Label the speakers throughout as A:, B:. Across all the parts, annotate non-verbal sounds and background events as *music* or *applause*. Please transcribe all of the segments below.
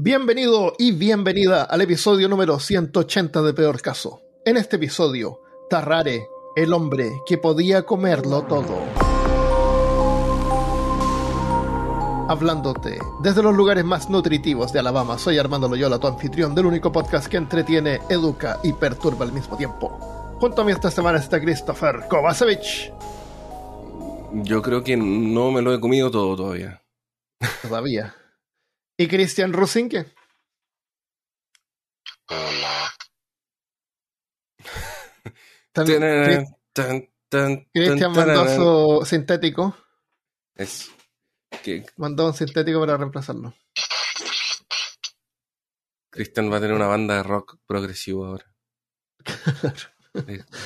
A: Bienvenido y bienvenida al episodio número 180 de Peor Caso. En este episodio, Tarrare, el hombre que podía comerlo todo. Hablándote desde los lugares más nutritivos de Alabama, soy Armando Loyola, tu anfitrión del único podcast que entretiene, educa y perturba al mismo tiempo. Junto a mí esta semana está Christopher Kovacevic.
B: Yo creo que no me lo he comido todo todavía.
A: Todavía. ¿Y Cristian Rusinque?
C: Hola.
A: Cristian mandó su sintético.
B: Es
A: Mandó un sintético para reemplazarlo.
B: Cristian va a tener una banda de rock progresivo ahora. *laughs*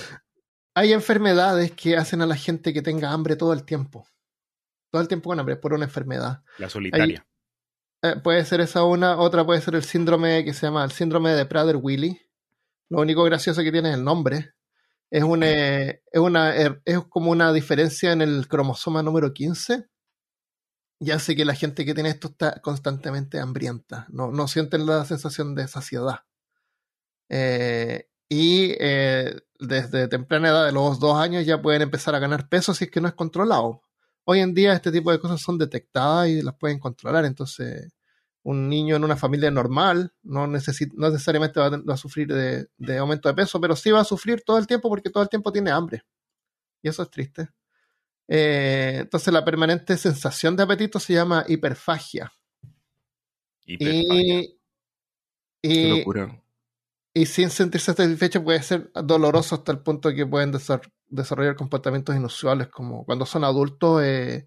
A: Hay enfermedades que hacen a la gente que tenga hambre todo el tiempo. Todo el tiempo con hambre, por una enfermedad.
C: La solitaria.
A: Eh, puede ser esa una, otra puede ser el síndrome que se llama el síndrome de Prader-Willi. Lo único gracioso que tiene es el nombre. Es, un, eh, es, una, er- es como una diferencia en el cromosoma número 15 y hace que la gente que tiene esto está constantemente hambrienta. No, no sienten la sensación de saciedad. Eh, y eh, desde temprana edad, de los dos años, ya pueden empezar a ganar peso si es que no es controlado. Hoy en día este tipo de cosas son detectadas y las pueden controlar. Entonces, un niño en una familia normal no, necesit- no necesariamente va a, va a sufrir de, de aumento de peso, pero sí va a sufrir todo el tiempo porque todo el tiempo tiene hambre. Y eso es triste. Eh, entonces, la permanente sensación de apetito se llama hiperfagia.
C: Hiperfagia.
A: Y,
B: qué
A: y,
B: locura.
A: y sin sentirse satisfecho puede ser doloroso hasta el punto que pueden desar- desarrollar comportamientos inusuales, como cuando son adultos eh,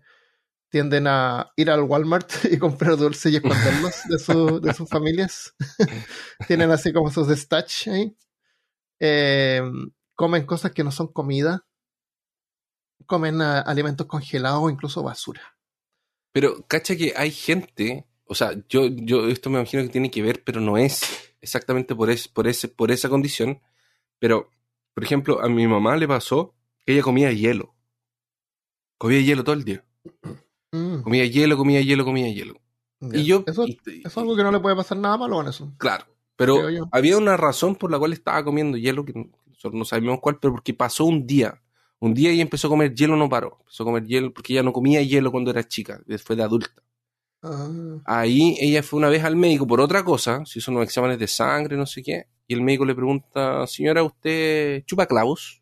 A: tienden a ir al Walmart *laughs* y comprar dulces y esconderlos de, su- de sus familias. *laughs* Tienen así como sus stash ahí. Eh, comen cosas que no son comida. Comen ah, alimentos congelados o incluso basura.
B: Pero cacha que hay gente, o sea, yo, yo esto me imagino que tiene que ver, pero no es exactamente por, es, por, ese, por esa condición. Pero, por ejemplo, a mi mamá le pasó ella comía hielo. Comía hielo todo el día.
A: Mm,
B: Comía hielo, comía hielo, comía hielo. Y yo,
A: eso,
B: y-
A: eso es algo que no le puede pasar nada malo con eso.
B: Claro, pero había una razón por la cual estaba comiendo hielo, que no- nosotros no sabemos cuál, pero porque pasó un día. Un día ella empezó a comer hielo, no paró. Empezó a comer hielo porque ella no comía hielo cuando era chica, después de adulta.
A: Ah,
B: Ahí ella fue una vez al médico por otra cosa, se hizo unos exámenes de sangre, no sé qué, y el médico le pregunta, señora, ¿usted chupa clavos?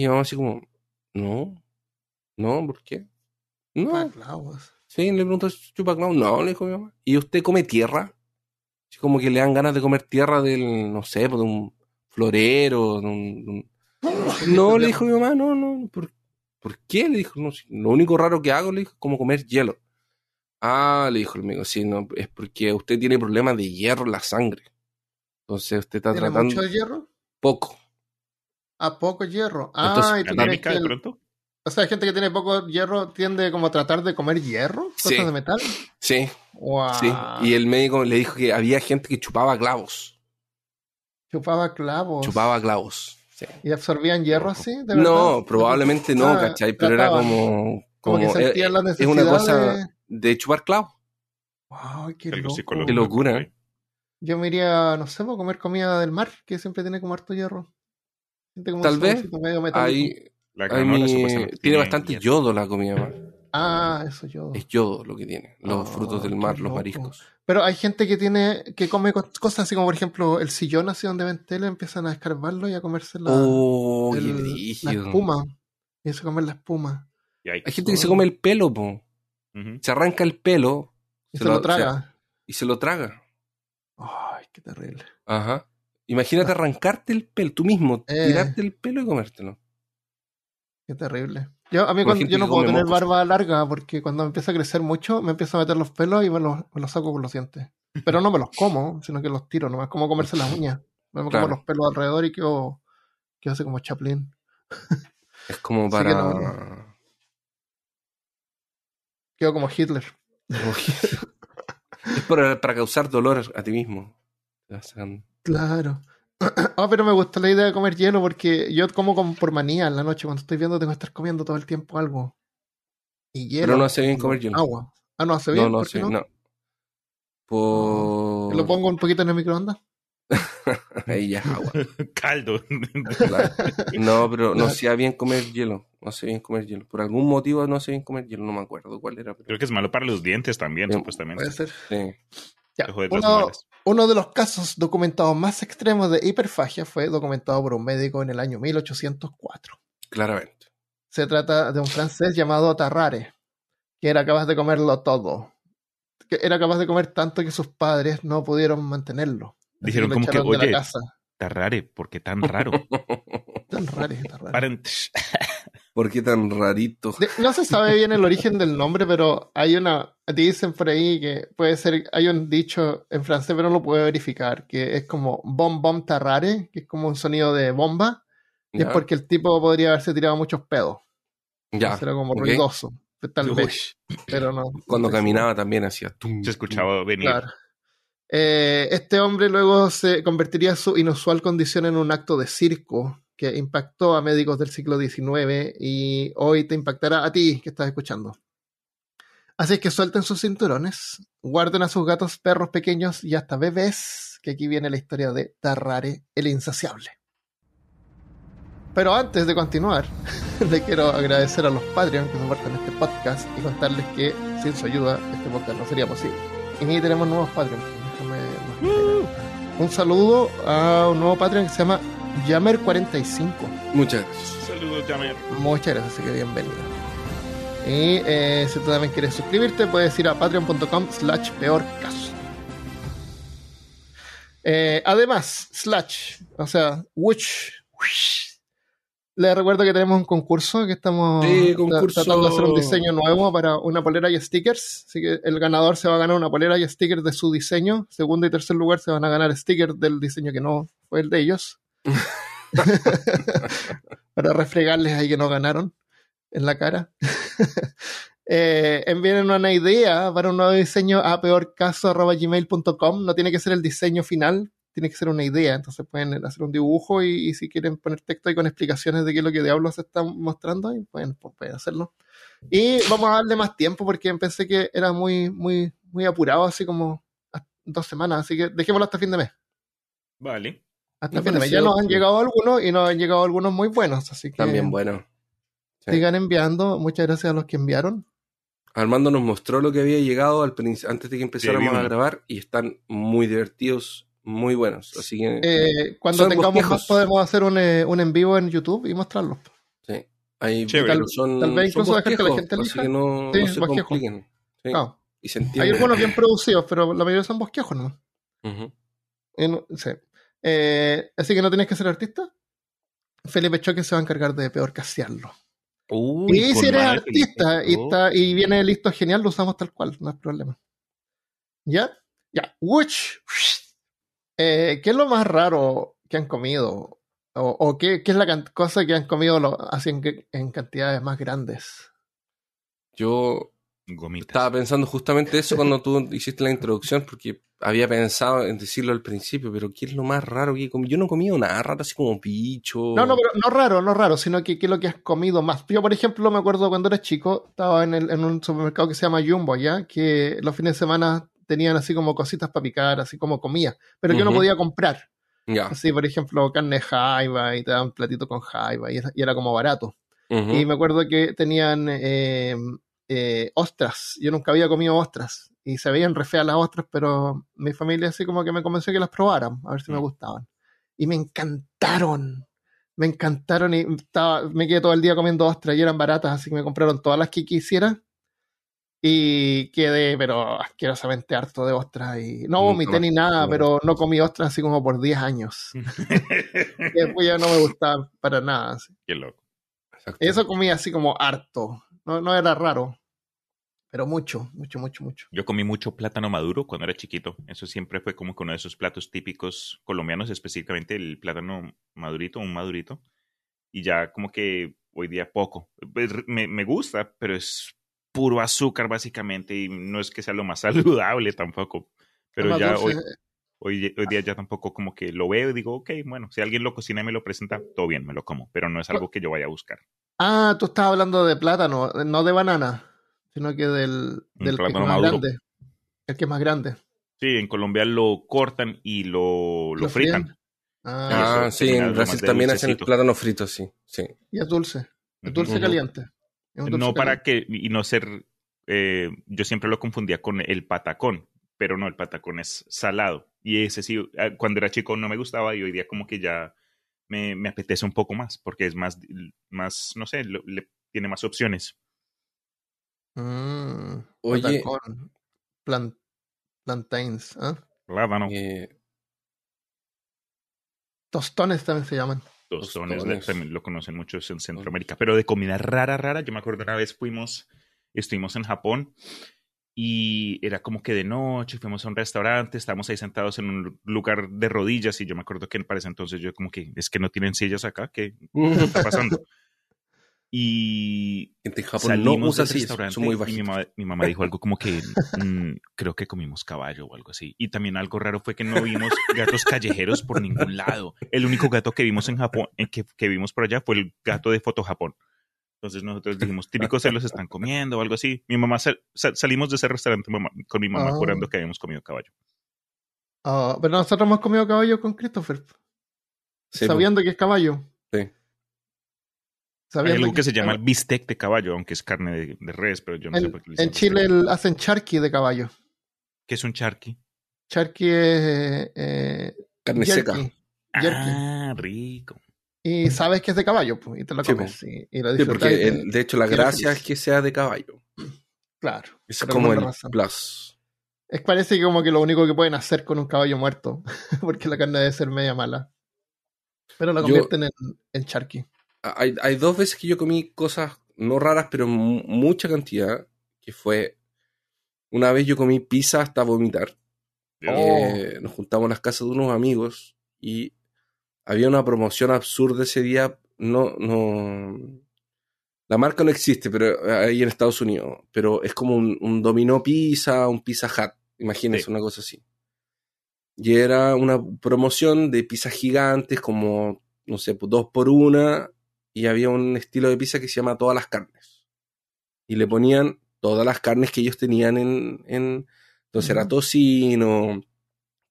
B: Y mi mamá así como, no, no, ¿por qué? No,
A: pa' clavos.
B: Sí, le preguntó si chupa clavos. No, le dijo mi mamá. ¿Y usted come tierra? Así como que le dan ganas de comer tierra del, no sé, pues, de un florero, de un... de un- *laughs* No, le dijo mi mamá, no, no. ¿Por, por qué? Le dijo, no, lo único raro que hago, le dijo, es como comer hielo. Ah, le dijo el médico, sí, no, es porque usted tiene problemas de hierro en la sangre. Entonces usted está
A: ¿Tiene
B: tratando
A: mucho hierro?
B: poco.
A: A poco hierro. Ah,
B: Entonces,
A: y tú crees
C: ¿Anémica
A: que
C: de pronto?
A: o sea, gente que tiene poco hierro tiende como a tratar de comer hierro, cosas
B: Sí.
A: de metal.
B: Sí,
A: Wow.
B: sí. Y el médico le dijo que había gente que chupaba clavos.
A: Chupaba clavos.
B: Chupaba clavos. Sí.
A: ¿Y absorbían hierro así? ¿De
B: No, probablemente no,
A: Ah,
B: ¿cachai? Pero era como.
A: Como que sentían la
B: es
A: necesidad
B: una cosa
A: de...
B: de chupar clavos.
A: Wow, qué loco.
B: Qué locura.
C: ahí.
A: Yo me iría, no sé, a comer comida del mar, que siempre tiene como harto hierro. Siente como
B: Tal
A: un
B: vez
A: medio.
B: Ahí,
C: La
B: mi-
C: supuestamente
B: tiene bastante
C: hierro.
B: yodo la comida mar.
A: Ah, eso yo.
B: Es yodo lo que tiene. Los
A: Oh,
B: frutos del mar, los mariscos.
A: Pero hay gente que tiene, que come co- cosas así como por ejemplo el sillón así donde ven tele, empiezan a escarbarlo y a comerse la,
B: Oh, qué
A: el- la espuma. Y se comer la espuma.
C: Y hay-
B: Hay gente que se come el pelo, po. Se arranca el pelo
A: Y
B: Se
A: se,
B: lo-
A: lo traga.
B: y se lo traga.
A: Ay, qué terrible.
B: Ajá. Imagínate arrancarte el pelo, tú mismo,
A: Eh.
B: tirarte el pelo y comértelo.
A: Qué terrible. Yo, a mí cuando, yo no puedo tener barba larga porque cuando me empieza a crecer mucho me empiezo a meter los pelos y me los, me los saco con los dientes. Pero no me los como, sino que los tiro, no es como comerse las uñas. *laughs* Me
B: Claro.
A: como los pelos alrededor y quedo, quedo así como Chaplin.
B: Es como para.
A: no- Quedo como Hitler. *laughs*
B: es para, para causar dolor a ti mismo. Te vas sacando.
A: Claro. *clears throat* Ah, pero me gusta la idea de comer hielo porque yo como como por manía en la noche. Cuando estoy viendo tengo que estar comiendo todo el tiempo algo. Y hielo.
B: Pero no hace bien comer hielo.
A: Agua. Ah, no hace bien.
B: No, no,
A: ¿por qué
B: sí, no. Por...
A: ¿Lo pongo un poquito en el microondas? *laughs*
B: Ahí ya es agua. *laughs*
C: Caldo.
B: Claro. No, pero no hacía bien comer hielo. No hace bien comer hielo. Por algún motivo no hace bien comer hielo. No me acuerdo cuál era. pero-
C: Creo que es malo para los dientes también,
B: Sí,
C: supuestamente.
A: Puede ser.
B: Sí.
A: Ya, Uno. Uno de los casos documentados más extremos de hiperfagia fue documentado por un médico en el año 1804.
B: Claramente.
A: Se trata de un francés llamado Tarrare, que era capaz de comerlo todo. Que era capaz de comer tanto que sus padres no pudieron mantenerlo.
C: Dijeron como que, oye, raro, ¿por qué tan raro? *laughs*
A: Tarrare, Tarrare.
C: Paren.
B: ¿Por qué tan rarito?
A: De- no se sabe bien el origen del nombre, pero hay una. Dicen por ahí que puede ser. Hay un dicho en francés, pero no lo puedo verificar. Que es como bom bom tarrare, que es como un sonido de bomba. Y es porque el tipo podría haberse tirado muchos pedos.
B: Ya.
A: Era como ruidoso. Tal
C: Uy,
A: vez, pero no.
B: Cuando
A: no
B: caminaba también hacía. tum,
C: se escuchaba venir.
A: Claro. Eh, este hombre luego se convertiría su inusual condición en un acto de circo que impactó a médicos del siglo XIX y hoy te impactará a ti que estás escuchando. Así es que suelten sus cinturones, guarden a sus gatos, perros pequeños y hasta bebés, que aquí viene la historia de Tarrare el insaciable. Pero antes de continuar, *laughs* le quiero agradecer a los Patreon que soportan este podcast y contarles que sin su ayuda este podcast no sería posible. Y ni tenemos nuevos Patreon. Déjame- Un saludo a un nuevo Patreon que se llama Jammer45.
B: Muchas gracias.
C: Saludos, Jamer.
A: Muchas gracias, así que bienvenido. Y eh, si tú también quieres suscribirte, puedes ir a patreon.com slash peor caso. Eh, además, slash, o sea, which, les recuerdo que tenemos un concurso que estamos
B: Sí,
A: tra-
B: concurso.
A: tratando de hacer un diseño nuevo para una polera y stickers. Así que el ganador se va a ganar una polera y stickers de su diseño. Segundo y tercer lugar se van a ganar stickers del diseño que no fue el de ellos. *laughs* *laughs* para refregarles ahí que no ganaron en la cara. *laughs* eh, envíen una idea para un nuevo diseño a peorcaso.gmail.com. No tiene que ser el diseño final, tiene que ser una idea. Entonces pueden hacer un dibujo y, y si quieren poner texto ahí con explicaciones de qué es lo que diablos se están mostrando, ahí pueden, pues, pueden hacerlo. Y vamos a darle más tiempo porque pensé que era muy, muy, muy apurado, así como dos semanas. Así que dejémoslo hasta fin de mes.
C: Vale.
A: Hasta
B: Me
A: fin de mes. Ya nos han llegado algunos y nos han llegado algunos muy buenos. Así que
B: También bueno. Sí.
A: sigan enviando. Muchas gracias a los que enviaron.
B: Armando nos mostró lo que había llegado al antes de que empezáramos a grabar y están muy divertidos, muy buenos. Así que
A: Eh, cuando
B: Son
A: tengamos
B: bosquejos.
A: más, podemos hacer un, eh, un en vivo en YouTube y mostrarlos.
B: sí, hay
C: Chévere.
B: pero son,
A: Tal vez incluso dejar que la gente
B: así
A: elija.
B: que no,
A: Sí,
B: no se compliquen. Sí,
A: Claro.
B: Y se
A: Hay algunos bien producidos, pero la mayoría son bosquejos, ¿no?
B: Ujú.
A: Eh, no- sí. Eh, así que no tienes que ser artista. Felipe Choque se va a encargar de peor casearlo.
C: Uy,
A: Y si eres artista y,
C: Felipe.
A: está, y viene listo genial, lo usamos tal cual, no hay problema. ¿Ya? Ya. Which, eh, ¿Qué es lo más raro que han comido? ¿O, o qué, qué es la cosa que han comido lo- así en, en cantidades más grandes?
B: Yo
C: Gomitas.
B: estaba pensando justamente eso cuando tú hiciste la introducción, porque había pensado en decirlo al principio, pero ¿qué es lo más raro que he comido? Yo no he comido nada raro, así como bicho.
A: No, no, pero no raro, no raro, sino que qué es lo que has comido más. Yo, por ejemplo, me acuerdo cuando era chico, estaba en, el- en un supermercado que se llama Jumbo, ¿ya? Que los fines de semana tenían así como cositas para picar, así como comida, pero uno
B: Ujú.
A: podía comprar.
B: Ya.
A: Así, por ejemplo, carne de jaiba y te daban un platito con jaiba y, era- y era como barato. Y me acuerdo que tenían eh, eh, ostras. Yo nunca había comido ostras. Y se veían re feas las ostras, pero mi familia así como que me convenció que las probaran, a ver si me
C: Mm.
A: gustaban. Y me encantaron. Me encantaron y estaba, me quedé todo el día comiendo ostras y eran baratas, así que me compraron todas las que quisiera. Y quedé, pero asquerosamente harto de ostras. Y no vomité ni nada,
B: comí
A: pero no comí ostras así como por 10 años. Y *laughs* después ya no me gustaba para nada. así.
C: Qué loco.
B: Exacto.
A: Eso comía así como harto. No, no era raro. Pero mucho, mucho, mucho, mucho.
C: Yo comí mucho plátano maduro cuando era chiquito. Eso siempre fue como que uno de esos platos típicos colombianos, específicamente el plátano madurito, un madurito. Y ya como que hoy día poco. Pues, Me, me gusta, pero es puro azúcar básicamente y no es que sea lo más *laughs* saludable tampoco. Pero ya
A: dulce.
C: hoy, hoy, hoy día ya tampoco como que lo veo y digo, ok, bueno, si alguien lo cocina y me lo presenta, todo bien, me lo como. Pero no es algo que yo vaya a buscar.
A: Ah, tú estabas hablando de plátano, no de banana, sino que del, del que es más
C: maduro.
A: grande. El que es más grande.
C: Sí, en Colombia lo cortan y lo, lo,
A: ¿Lo
C: fritan.
A: frían? Ah,
B: Ah, sí, en Brasil también hacen el plátano frito, sí. sí.
A: y es dulce. Es dulce caliente. Es un dulce
C: No para
A: caliente.
C: que, y no ser, eh, yo siempre lo confundía con el patacón, pero no, el patacón es salado. Y ese sí, eh, cuando era chico no me gustaba y hoy día como que ya me, me apetece un poco más, porque es más, más no sé, lo- le, tiene más opciones.
A: Mm,
B: Oye.
A: patacón, plan- plantains. ¿ah?
C: Plátano,
B: Eh,
A: Tostones también se llaman.
C: tostones,
B: tostones.
C: también lo conocen muchos en Centroamérica, pero de comida rara, rara, yo me acuerdo una vez fuimos, estuvimos en Japón y era como que de noche, fuimos a un restaurante, estábamos ahí sentados en un lugar de rodillas y yo me acuerdo que para ese entonces yo como que, es que no tienen sillas acá, ¿qué está pasando? *laughs* *laughs* Y
B: gente en Japón no usa
C: restaurante
B: son muy
C: y mi mamá, mi mamá dijo algo como que mm, creo que comimos caballo o algo así. Y también algo raro fue que no vimos gatos callejeros por ningún lado. El único gato que vimos en Japón, eh, que, que vimos por allá fue el gato de Foto Japón. Entonces nosotros dijimos, típicos se los están comiendo o algo así. Mi mamá sal- sal- salimos de ese restaurante mamá- con mi mamá
A: Ah.
C: jurando que habíamos comido caballo.
A: Ah, pero nosotros hemos comido caballo con Christopher.
B: Sí,
A: sabiendo que es caballo.
B: Sí.
C: Hay algo que se
A: es
C: llama el bistec de caballo, aunque es carne de, de res, pero yo no sé
A: En,
C: por qué
A: en Chile el- hacen charqui de caballo.
C: ¿Qué es un charqui?
A: Charqui es eh,
B: Carne
A: jerky,
B: seca.
A: jerky.
C: Ah, rico.
A: Y sabes que es de caballo, pues, y te lo
B: Sí,
A: comes. y, y lo
B: Sí,
A: disfrutas.
B: porque
A: y te-
B: el- de hecho la gracia es que sea de caballo.
A: Claro.
B: Es como el
A: razón.
B: plus.
A: Es parece que como que lo único que pueden hacer con un caballo muerto, *laughs* porque la carne debe ser media mala. Pero la
B: Yo-
A: convierten en, en charqui.
B: Hay, hay dos veces que yo comí cosas no raras, pero mu- mucha cantidad, que fue una vez yo comí pizza hasta vomitar.
A: Oh.
B: Eh, nos juntamos en las casas de unos amigos y había una promoción absurda ese día. No, no. La marca no existe, pero eh, ahí en Estados Unidos. Pero es como un, un dominó pizza, un pizza hut. Imagínense
C: Sí.
B: una cosa así. Y era una promoción de pizzas gigantes, como, no sé, pues, dos por una. Y había un estilo de pizza que se llama todas las carnes. Y le ponían todas las carnes que ellos tenían en. en entonces era tocino,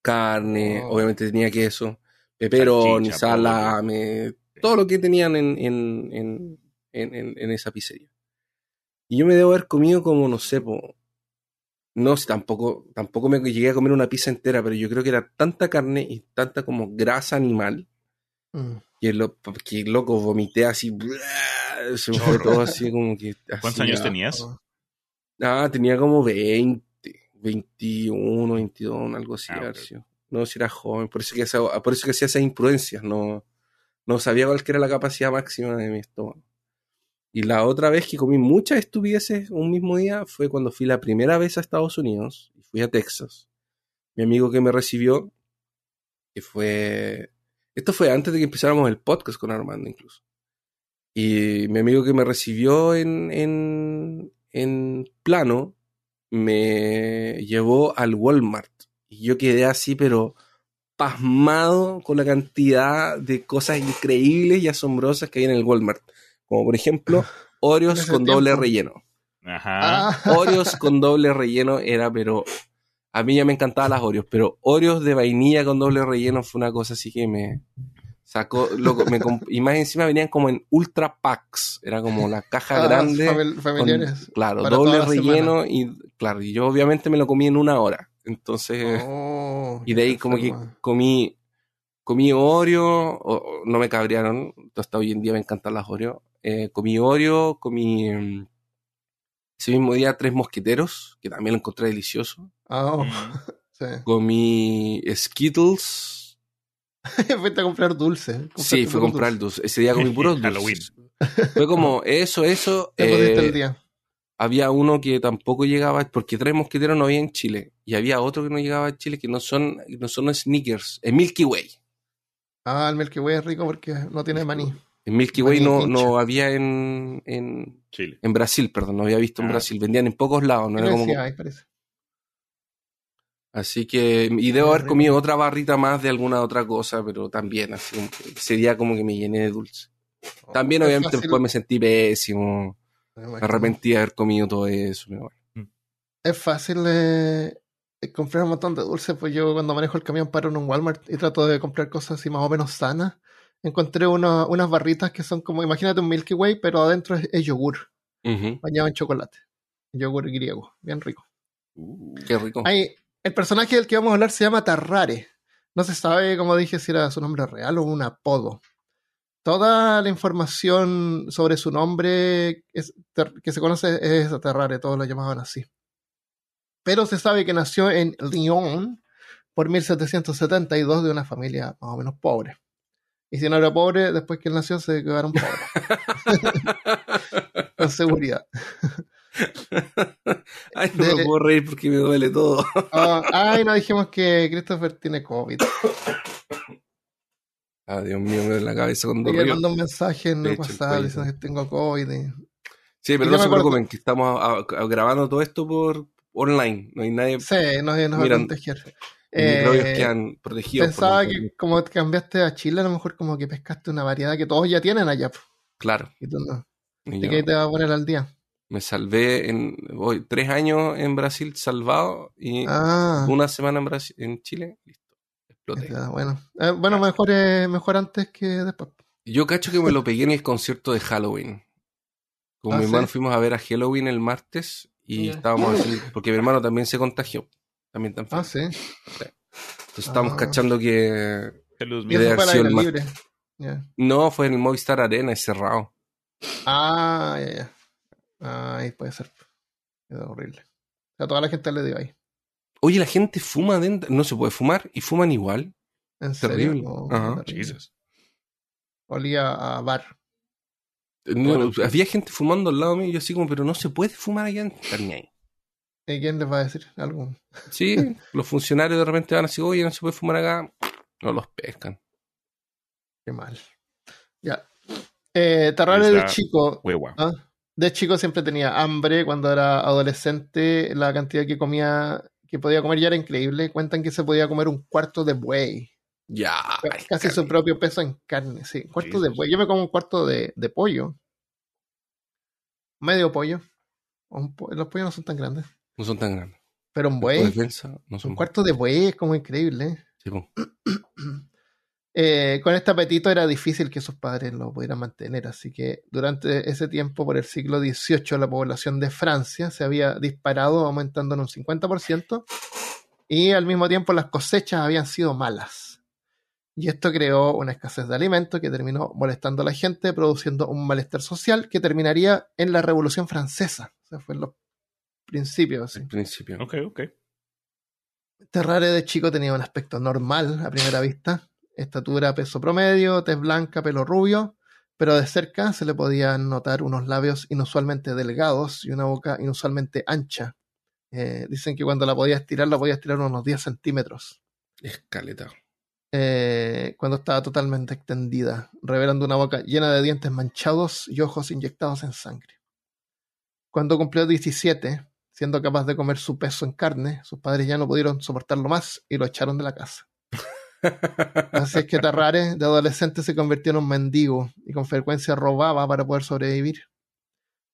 B: carne,
A: Oh.
B: obviamente tenía queso,
C: pollo.
B: salame, todo lo que tenían en, en, en, esa pizzería. Y yo me debo haber comido como, no sé, po, no sé, tampoco, tampoco me llegué a comer una pizza entera, pero yo creo que era tanta carne y tanta como grasa animal
A: Mm.
B: Que, lo, que loco, vomité así, se me fue todo así como que...
C: ¿Cuántos
B: así,
C: años
B: ah,
C: tenías?
B: Ah, tenía como 20, 21, 22, algo así.
C: Ah,
B: haber
C: ok.
B: sido. No, si era joven, por eso que, por eso que hacía esas imprudencias, no, no sabía cuál era la capacidad máxima de mi estómago. Y la otra vez que comí muchas estupideces un mismo día fue cuando fui la primera vez a Estados Unidos y fui a Texas. Mi amigo que me recibió, que fue... Esto fue antes de que empezáramos el podcast con Armando incluso. Y mi amigo que me recibió en, en, en plano me llevó al Walmart. Y yo quedé así, pero pasmado con la cantidad de cosas increíbles y asombrosas que hay en el Walmart. Como por ejemplo, *laughs* Oreos con doble relleno.
C: Ajá.
A: Ah,
B: Oreos con doble relleno era, pero a mí ya me encantaban las Oreos, pero Oreos de vainilla con doble relleno fue una cosa así que me sacó, loco, me y más encima venían como en ultra packs, era como la caja *laughs*
A: ah,
B: grande,
A: famil-
B: con,
A: familiares.
B: claro, doble relleno y claro, y yo obviamente me lo comí en una hora, entonces,
A: Oh,
B: y de ahí como que comí, comí Oreo, o- no me cabrearon, hasta hoy en día me encantan las Oreo, eh, comí Oreo, comí mm, ese mismo día tres mosqueteros, que también lo encontré delicioso,
A: Ah, oh,
C: Mm. *laughs*
A: sí.
B: comí Skittles, *laughs*
A: Fuiste a comprar dulce.
B: sí,
A: Compraste
B: fui a comprar
A: dulces.
B: dulce, ese día comí puros *laughs*
C: Halloween.
B: dulces. Fue como eso, eso, eh,
A: el día.
B: había uno que tampoco llegaba, porque tres mosqueteros no había en Chile, y había otro que no llegaba a Chile que no son, no son sneakers, es Milky Way.
A: Ah, el Milky Way es rico porque no tiene maní.
B: En Milky Way no, no había en, en,
C: Chile.
B: en Brasil, perdón, no había visto en
C: Ah.
B: Brasil, vendían en pocos lados, no era como...
A: sí hay, parece.
B: Así que, y debo haber comido otra barrita más de alguna otra cosa, pero también, así como que ese día como que me llené de dulce. También
A: Es
B: obviamente después me sentí pésimo,
A: me
B: arrepentí de haber comido todo eso, pero bueno.
A: Es fácil eh, eh, comprar un montón de dulces, pues yo cuando manejo el camión paro en un Walmart y trato de comprar cosas así más o menos sanas. Encontré uno- unas barritas que son como, imagínate un Milky Way, pero adentro es, es yogur,
B: Ujú.
A: bañado en chocolate. Yogur griego, bien rico.
C: Uh,
B: Qué rico.
A: Ahí, el personaje del que vamos a hablar se llama Tarrare. No se sabe, como dije, si era su nombre real o un apodo. Toda la información sobre su nombre es- que se conoce es Tarrare, todos lo llamaban así. Pero se sabe que nació en Lyon por 1772 de una familia más o menos pobre. Y si no era pobre, después que él nació se quedaron pobres. *laughs* *laughs* Con seguridad. *laughs*
B: Ay, no me puedo reír porque me duele todo.
A: Ah, *laughs* ay, no dijimos que Christopher tiene COVID.
B: Ah, Dios mío, me duele la cabeza cuando
A: Le
B: río.
A: mandó un mensaje en el WhatsApp diciendo que tengo COVID. y-
B: Sí, pero no se preocupen, que estamos a- a- grabando todo esto por online. No hay nadie.
A: Sí, no, no va a.
B: Los
A: Eh,
B: microbios quedan protegidos. por
A: pensaba que
B: internet.
A: como te cambiaste a Chile, a lo mejor como que pescaste una variedad que todos ya tienen allá.
B: Claro.
A: Y tú no.
B: ¿Y yo
A: qué te va a poner al día?
B: Me salvé en hoy tres años en Brasil salvado y
A: Ah,
B: una semana en Brasil, en Chile, listo. Exploté.
A: ya, bueno. Eh, bueno, mejor, eh, mejor antes que después.
B: Yo cacho que me lo pegué en el concierto de Halloween. Con
A: Ah,
B: mi
A: ¿sí?
B: hermano fuimos a ver a Halloween el martes y estábamos haciendo, porque mi hermano también se contagió. También tan
A: Ah, sí.
B: Entonces estábamos
A: Ah.
B: cachando que sido
A: aire
B: el
A: libre.
B: No fue en el Movistar Arena, es cerrado.
A: Ah, ya, ya. Ah, ahí puede ser. Quedó horrible. O sea, toda la gente le dio ahí.
B: Oye, la gente fuma dentro, no se puede fumar y fuman igual.
A: ¿En
B: Terrible.
A: serio? Oh,
B: Ajá.
A: terrible.
C: Jesus.
A: Olía a bar.
B: No,
A: Bueno.
B: había gente fumando al lado mío y yo así como, pero no se puede fumar allá en ahí.
A: ¿Y quién les va a decir algo?
B: Sí, *laughs* los funcionarios de repente van así, oye, no se puede fumar acá. No los pescan.
A: Qué mal. Ya. Eh, Tarrare
C: Esa-
A: de chico.
C: Hueva.
A: ¿ah? De chico siempre tenía hambre. Cuando era adolescente, la cantidad que comía, que podía comer ya era increíble. Cuentan que se podía comer un cuarto de buey.
B: Ya.
A: Casi su propio peso en carne. Sí, un cuarto de buey. Yo me como un cuarto de, de pollo. Medio pollo. Po- los pollos no son tan grandes.
B: No son tan grandes.
A: Pero un buey,
B: defensa, no son
A: un cuarto de buey es como increíble. ¿eh?
B: Sí, po. *clears throat*
A: Eh, con este apetito era difícil que sus padres lo pudieran mantener, así que durante ese tiempo, por el siglo XVIII, la población de Francia se había disparado, aumentando en un 50%, y al mismo tiempo las cosechas habían sido malas. Y esto creó una escasez de alimentos que terminó molestando a la gente, produciendo un malestar social que terminaría en la Revolución Francesa. O sea, fue en los principios. así.
B: Al principio.
C: Ok, ok.
A: Terrare de chico tenía un aspecto normal a primera vista. Estatura, peso promedio, tez blanca, pelo rubio, pero de cerca se le podían notar unos labios inusualmente delgados y una boca inusualmente ancha. Eh, dicen que cuando la podía estirar, la podía estirar unos 10 centímetros.
B: Escaleta.
A: eh, cuando estaba totalmente extendida, revelando una boca llena de dientes manchados y ojos inyectados en sangre. Cuando cumplió 17, siendo capaz de comer su peso en carne, sus padres ya no pudieron soportarlo más y lo echaron de la casa. Así es que Tarrare, de adolescente, se convirtió en un mendigo y con frecuencia robaba para poder sobrevivir.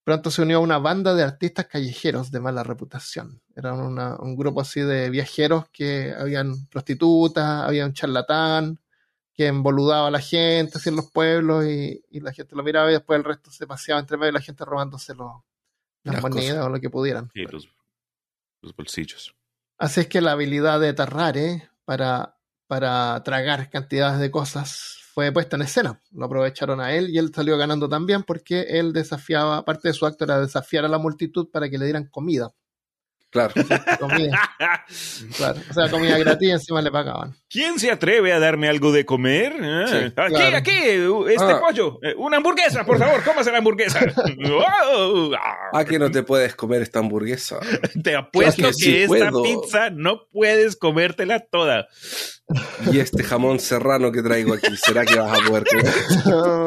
A: Pronto se unió a una banda de artistas callejeros de mala reputación. Eran una- un grupo así de viajeros que habían prostitutas, había un charlatán que emboludaba a la gente así en los pueblos y, y la gente lo miraba y después el resto se paseaba entre medio y la gente robándose los- las
B: Las
A: monedas
B: cosas.
A: o lo que pudieran.
C: Y los, los bolsillos.
A: Así es que la habilidad de Tarrare para, para tragar cantidades de cosas fue puesta en escena. Lo aprovecharon a él y él salió ganando también porque él desafiaba, parte de su acto era desafiar a la multitud para que le dieran comida.
B: Claro.
A: Comida, *laughs* claro. O sea, comida gratis y encima le pagaban.
C: ¿Quién se atreve a darme algo de comer? Ah,
B: Sí,
C: aquí,
A: claro.
C: aquí, este
B: Ah.
C: pollo. Eh, Una hamburguesa, por favor, cómase la hamburguesa. Wow, *laughs* ah.
B: Que no te puedes comer esta hamburguesa. *laughs*
C: Te apuesto
B: Claro
C: que,
B: que sí
C: esta
B: puedo.
C: pizza no puedes comértela toda.
B: Y este jamón serrano que traigo aquí, ¿será que vas a poder comer?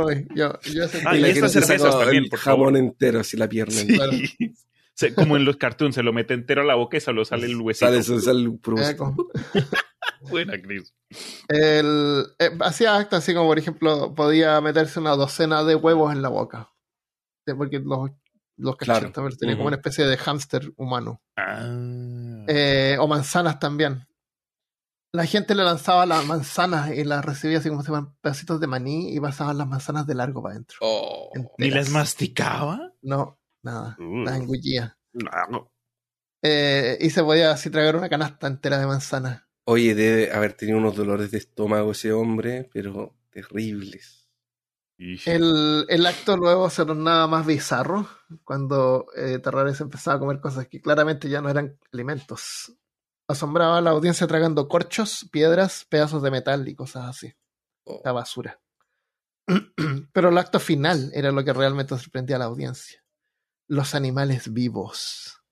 A: Ay, yo, yo sentí-
C: Ah, y estas cervezas también, por
B: jamón
C: favor.
B: entero, así la pierna.
C: Sí.
A: Claro.
C: Se- como en los cartoons, se lo mete entero a la boca y solo sale el huesito.
B: Sale, sale, el. *laughs*
C: Buena, Chris.
A: El- eh, hacía actos así como, por ejemplo, podía meterse una docena de huevos en la boca. Porque los, los
B: Claro.
A: cachetes tenía
B: Ujú.
A: como una especie de hámster humano.
C: Ah.
A: Eh, o manzanas también. La gente le lanzaba las manzanas y las recibía así como si fueran pedacitos de maní y pasaban las manzanas de largo para adentro.
B: Oh,
C: ¿Ni las masticaba?
A: No, nada.
C: Uh.
A: Las engullía.
C: No.
A: Eh, y se podía así tragar una canasta entera de manzanas.
B: Oye, debe haber tenido unos dolores de estómago ese hombre, pero terribles.
A: El, el acto luego se tornaba más bizarro cuando eh, Terrares empezaba a comer cosas que claramente ya no eran alimentos. Asombraba a la audiencia tragando corchos, piedras, pedazos de metal y cosas así.
B: Oh,
A: La basura. *clears throat* Pero el acto final era lo que realmente sorprendía a la audiencia. Los animales vivos.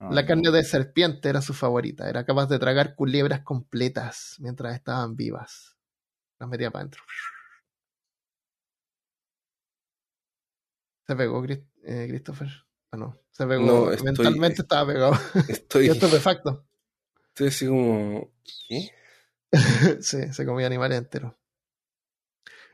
C: Ah,
A: La
C: no.
A: carne de serpiente era su favorita. Era capaz de tragar culebras completas mientras estaban vivas. Las metía para adentro. Se pegó eh, Christopher. Ah, no. Se pegó.
B: No, estoy-
A: Mentalmente estaba pegado.
B: estoy, *laughs*
A: Y estupefacto.
B: estoy así como... ¿Qué? *laughs*
A: sí, se comía animales enteros.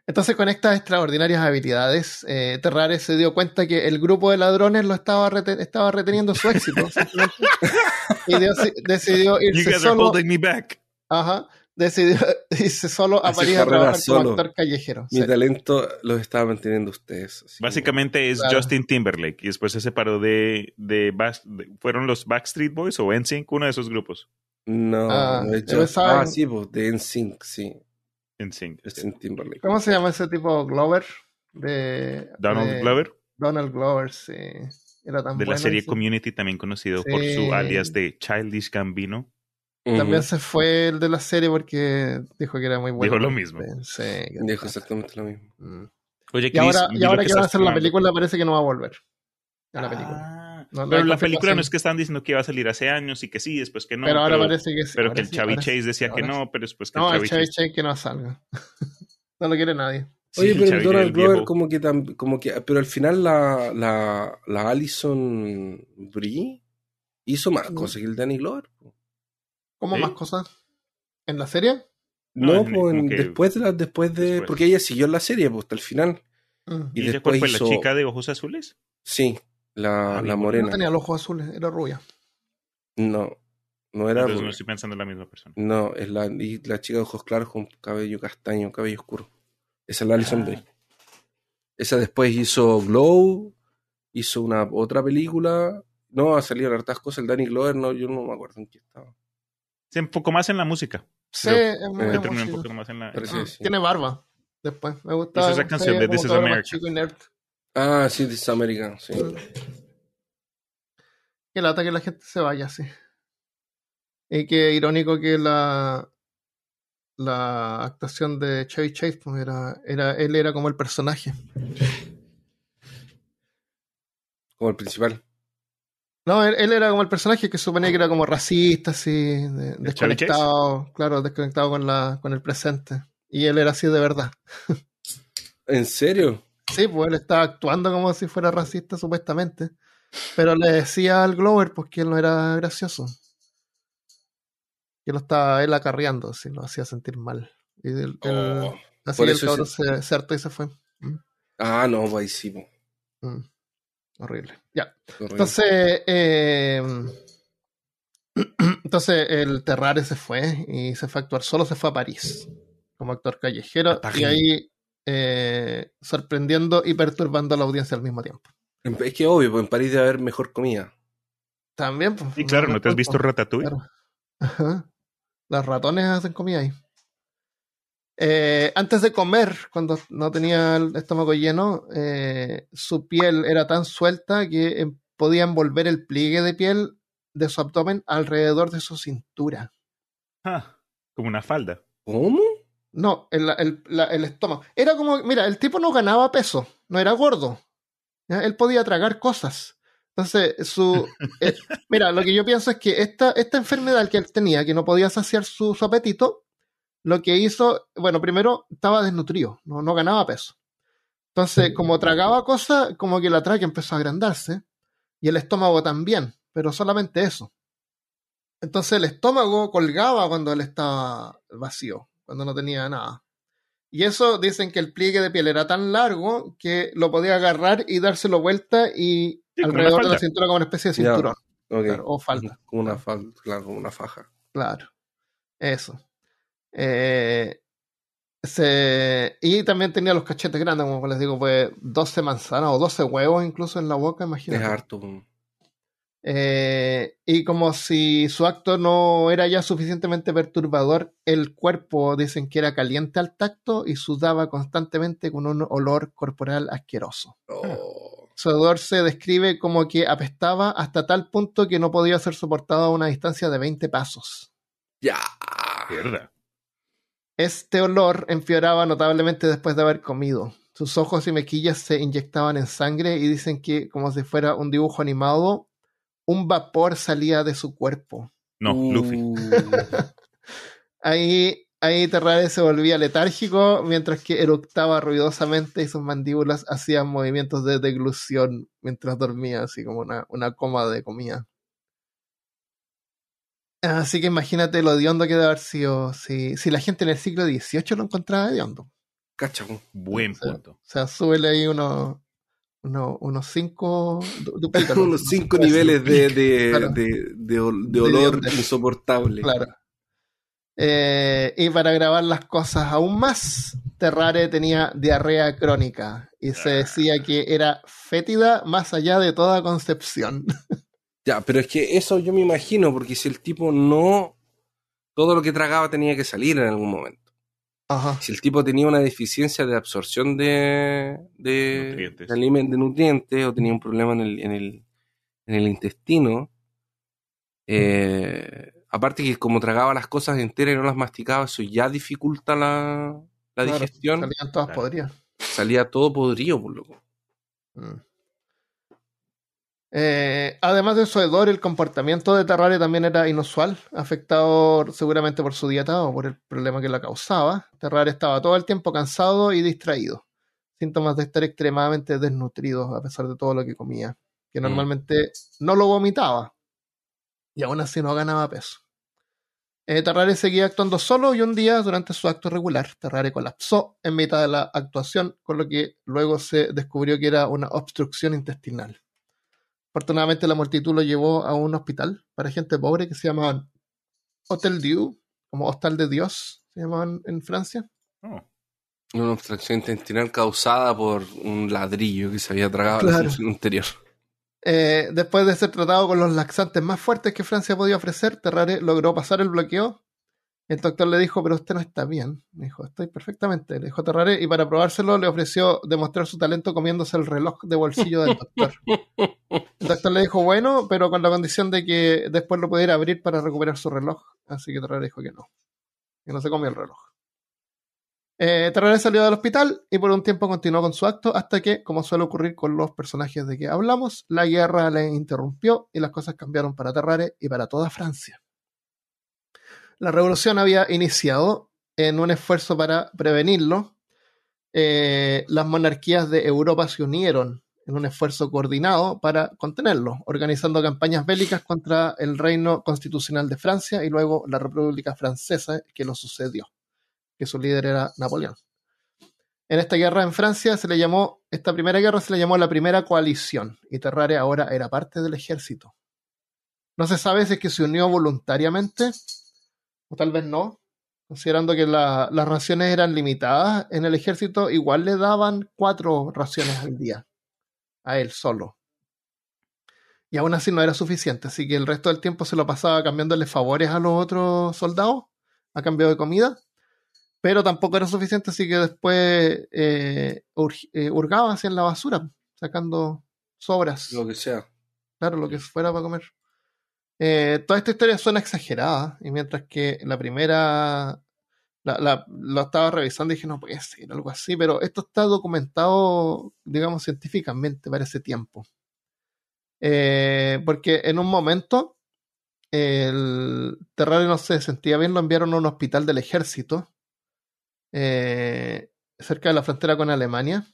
A: Entonces, con estas extraordinarias habilidades, eh, Terrares se dio cuenta que el grupo de ladrones lo estaba, rete- estaba reteniendo su éxito. *laughs* y deci- decidió
C: You
A: irse
C: guys are
A: solo.
C: holding me back.
A: Ajá. Decidió *laughs* irse solo a
B: Hace
A: París a trabajar como
B: solo.
A: actor callejero.
B: Mi
A: Sí.
B: talento los estaba manteniendo ustedes. como-
C: Básicamente es
A: Claro.
C: Justin Timberlake y después se separó de, de, Back- de- ¿Fueron los Backstreet Boys o NSYNC? Uno de esos grupos.
B: No,
A: Ah,
B: no es ah,
A: en-
B: sí, pues, de NSYNC, sí.
C: NSYNC.
B: Justin Timberlake.
A: ¿Cómo se llama ese tipo Glover? De,
C: Donald
A: de-
C: Glover,
A: Donald Glover, sí. Era tan
C: de la serie
A: ese.
C: Community, también conocido por su alias de Childish Gambino.
A: También se fue el de la serie porque dijo que era muy bueno.
C: Dijo lo mismo.
A: Sí. que-
B: Dijo exactamente lo mismo.
A: Mm.
C: Oye,
A: Y ahora, y ahora que van a hacer la película parece que no va a volver. A la película.
C: Ah,
A: No, no
C: pero la película no es que estaban diciendo que iba a salir hace años y que sí, después que no.
A: pero ahora
C: pero,
A: parece que sí.
C: pero que el
A: sí,
C: Chavi. Chase decía que no, pero después que
A: No,
C: el
A: el
C: Chavi Chase.
A: Chase que no salga. *laughs* no lo quiere nadie.
C: Sí,
B: Oye, pero el Donald Glover como que tam- como que pero al final la la, la Alison Brie hizo más
A: Mm.
B: cosas que el Danny Glover.
A: ¿Cómo
C: ¿Sí?
A: más cosas? ¿En la serie?
C: No,
B: No,
C: en-
B: po, en-
C: como que
B: después de la, después de
C: después.
B: porque ella siguió en la serie pues, hasta el final.
A: Mm.
B: Y
C: ¿Y ella
B: después
C: fue
B: hizo-
C: la chica de ojos azules?
B: Sí, la,
C: Ah,
B: la morena.
A: No tenía los ojos azules, era rubia.
B: No, no era
C: Entonces no
B: rubia.
C: estoy pensando en la misma persona.
B: No, es la, y la chica de ojos claros con cabello castaño, cabello oscuro. Esa es la Alison
C: Ah.
B: Esa después hizo Glow, hizo una otra película. No, ha salido hartas cosas. El Danny Glover, no, yo no me acuerdo en qué estaba.
C: Se enfocó más en la música.
A: Sí, es muy
B: eh,
A: emotivo.
C: enfocando más en la.
A: Ah,
B: que sí.
A: Tiene barba. Después, me gusta.
C: Esa canción de This is America.
B: Ah, sí, This is America, sí.
A: Que lata que la gente se vaya así. Y qué irónico que la la actuación de Chevy Chase pues era, era él era como el personaje.
B: Como el principal.
A: No, él, él era como el personaje que suponía que era como racista, así, desconectado, claro, desconectado con la con el presente. Y él era así de verdad.
B: ¿En serio?
A: Sí, pues él estaba actuando como si fuera racista, supuestamente. Pero le decía al Glover pues que él no era gracioso. Que lo estaba él acarreando, así lo hacía sentir mal. Y él- él-
B: Oh.
A: así el cabrón
B: sí.
A: se, se hartó y se fue. Mm,
B: Ah, no, pues sí. po.
A: mm. Horrible. Ya.
B: Horrible.
A: Entonces, eh, *clears throat* entonces el Terrare se fue y se fue a actuar solo, se fue a París como actor callejero y ahí eh, sorprendiendo y perturbando a la audiencia al mismo tiempo.
B: Es que obvio, pues en París debe haber mejor comida.
A: También, pues.
C: Y claro, ¿no te has visto Ratatouille?
A: claro. Ajá. Los ratones hacen comida ahí. Eh, antes de comer, cuando no tenía el estómago lleno, eh, su piel era tan suelta que eh, podía envolver el pliegue de piel de su abdomen alrededor de su cintura.
C: Ah, como una falda.
B: ¿Cómo?
A: No, el, el- la- el estómago. Era como, mira, el tipo no ganaba peso, no era gordo. ¿ya? Él podía tragar cosas. Entonces, su. eh, *laughs* mira, lo que yo pienso es que esta, esta enfermedad que él tenía, que no podía saciar su, su apetito, lo que hizo, bueno, primero estaba desnutrido, no, no ganaba peso. Entonces, como tragaba cosas, como que la tráquea empezó a agrandarse y el estómago también, pero solamente eso. Entonces el estómago colgaba cuando él estaba vacío, cuando no tenía nada. Y eso dicen que el pliegue de piel era tan largo que lo podía agarrar y dárselo vuelta y
C: Sí,
A: alrededor de la cintura como una especie de
B: Ya.
A: cinturón. Claro, o falda.
B: Como una falda, claro, como una faja.
A: Claro, eso. Eh, se- y también tenía los cachetes grandes, como les digo, pues 12 manzanas o 12 huevos incluso en la boca,
B: Es
A: imagínate.
B: harto.
A: Eh, y como si su acto no era ya suficientemente perturbador, el cuerpo dicen que era caliente al tacto y sudaba constantemente con un olor corporal asqueroso.
B: Oh.
A: Su odor se describe como que apestaba hasta tal punto que no podía ser soportado a una distancia de 20 pasos.
B: Ya.
C: Mierda.
A: Este olor empeoraba notablemente después de haber comido. Sus ojos y mejillas se inyectaban en sangre y dicen que, como si fuera un dibujo animado, un vapor salía de su cuerpo.
C: No, Luffy.
B: Uh. *laughs*
A: Ahí, ahí Terrare se volvía letárgico mientras que eructaba ruidosamente y sus mandíbulas hacían movimientos de deglución mientras dormía, así como una, una coma de comida. Así que imagínate lo hediondo que debe haber sido si, si la gente en el siglo XVIII lo encontraba hediondo.
B: Cacha.
C: Buen punto.
A: O sea, súbele ahí unos, unos, unos cinco. *laughs*
B: Unos
A: no
B: cinco niveles de, de,
A: Claro.
B: de, de ol- de
A: De
B: olor insoportable.
A: Claro. Eh, y para grabar las cosas aún más, Terrare tenía diarrea crónica y se
C: Ah.
A: decía que era fétida más allá de toda concepción. *laughs*
B: Ya, pero es que eso yo me imagino, porque si el tipo no. Todo lo que tragaba tenía que salir en algún momento.
A: Ajá.
B: Si el tipo tenía una deficiencia de absorción de, de,
C: Nutrientes.
B: de nutrientes o tenía un problema en el, en el, en el intestino, eh, aparte que como tragaba las cosas enteras y no las masticaba, eso ya dificulta la, la
A: Claro,
B: digestión.
A: Salían todas
C: Claro.
A: podridas.
B: Salía todo podrido, por loco.
A: Mm. Eh, además de su hedor, el comportamiento de Terrare también era inusual, afectado seguramente por su dieta o por el problema que la causaba. Terrare estaba todo el tiempo cansado y distraído, síntomas de estar extremadamente desnutrido a pesar de todo lo que comía, que
B: Mm.
A: normalmente no lo vomitaba y aún así no ganaba peso. Eh, seguía actuando solo y un día, durante su acto regular, Terrare colapsó en mitad de la actuación, con lo que luego se descubrió que era una obstrucción intestinal. Afortunadamente la multitud lo llevó a un hospital para gente pobre que se llamaban Hotel Dieu, como Hostal de Dios, se llamaban en Francia.
C: Oh,
B: Una obstrucción intestinal causada por un ladrillo que se había tragado en la función anterior.
A: Eh, después de ser tratado con los laxantes más fuertes que Francia podía ofrecer, Terrare logró pasar el bloqueo. El doctor le dijo, pero usted no está bien. Me dijo, estoy perfectamente. Le dijo Terrare, y para probárselo le ofreció demostrar su talento comiéndose el reloj de bolsillo del doctor. El doctor le dijo, bueno, pero con la condición de que después lo pudiera abrir para recuperar su reloj. Así que Terrare dijo que no. Que no se comió el reloj. Eh, Terrare salió del hospital y por un tiempo continuó con su acto hasta que, como suele ocurrir con los personajes de que hablamos, la guerra le interrumpió y las cosas cambiaron para Terrare y para toda Francia. La revolución había iniciado en un esfuerzo para prevenirlo. Eh, las monarquías de Europa se unieron en un esfuerzo coordinado para contenerlo, organizando campañas bélicas contra el reino constitucional de Francia y luego la República Francesa que lo sucedió, que su líder era Napoleón. En esta guerra en Francia se le llamó, esta primera guerra se le llamó la primera coalición y Terrare ahora era parte del ejército. No se sabe si es que se unió voluntariamente o tal vez no, considerando que la- las raciones eran limitadas en el ejército, igual le daban cuatro raciones al día a él solo. Y aún así no era suficiente, así que el resto del tiempo se lo pasaba cambiándole favores a los otros soldados a cambio de comida, pero tampoco era suficiente, así que después eh, ur- eh, hurgaba hacia la basura, sacando sobras
B: Lo que sea.
A: claro, lo que fuera para comer. Eh, toda esta historia suena exagerada, y mientras que la primera la, la- lo estaba revisando y dije, no puede ser, algo así, pero esto está documentado, digamos, científicamente para ese tiempo. Eh, porque en un momento el Terrario no se sentía bien, lo enviaron a un hospital del ejército eh, cerca de la frontera con Alemania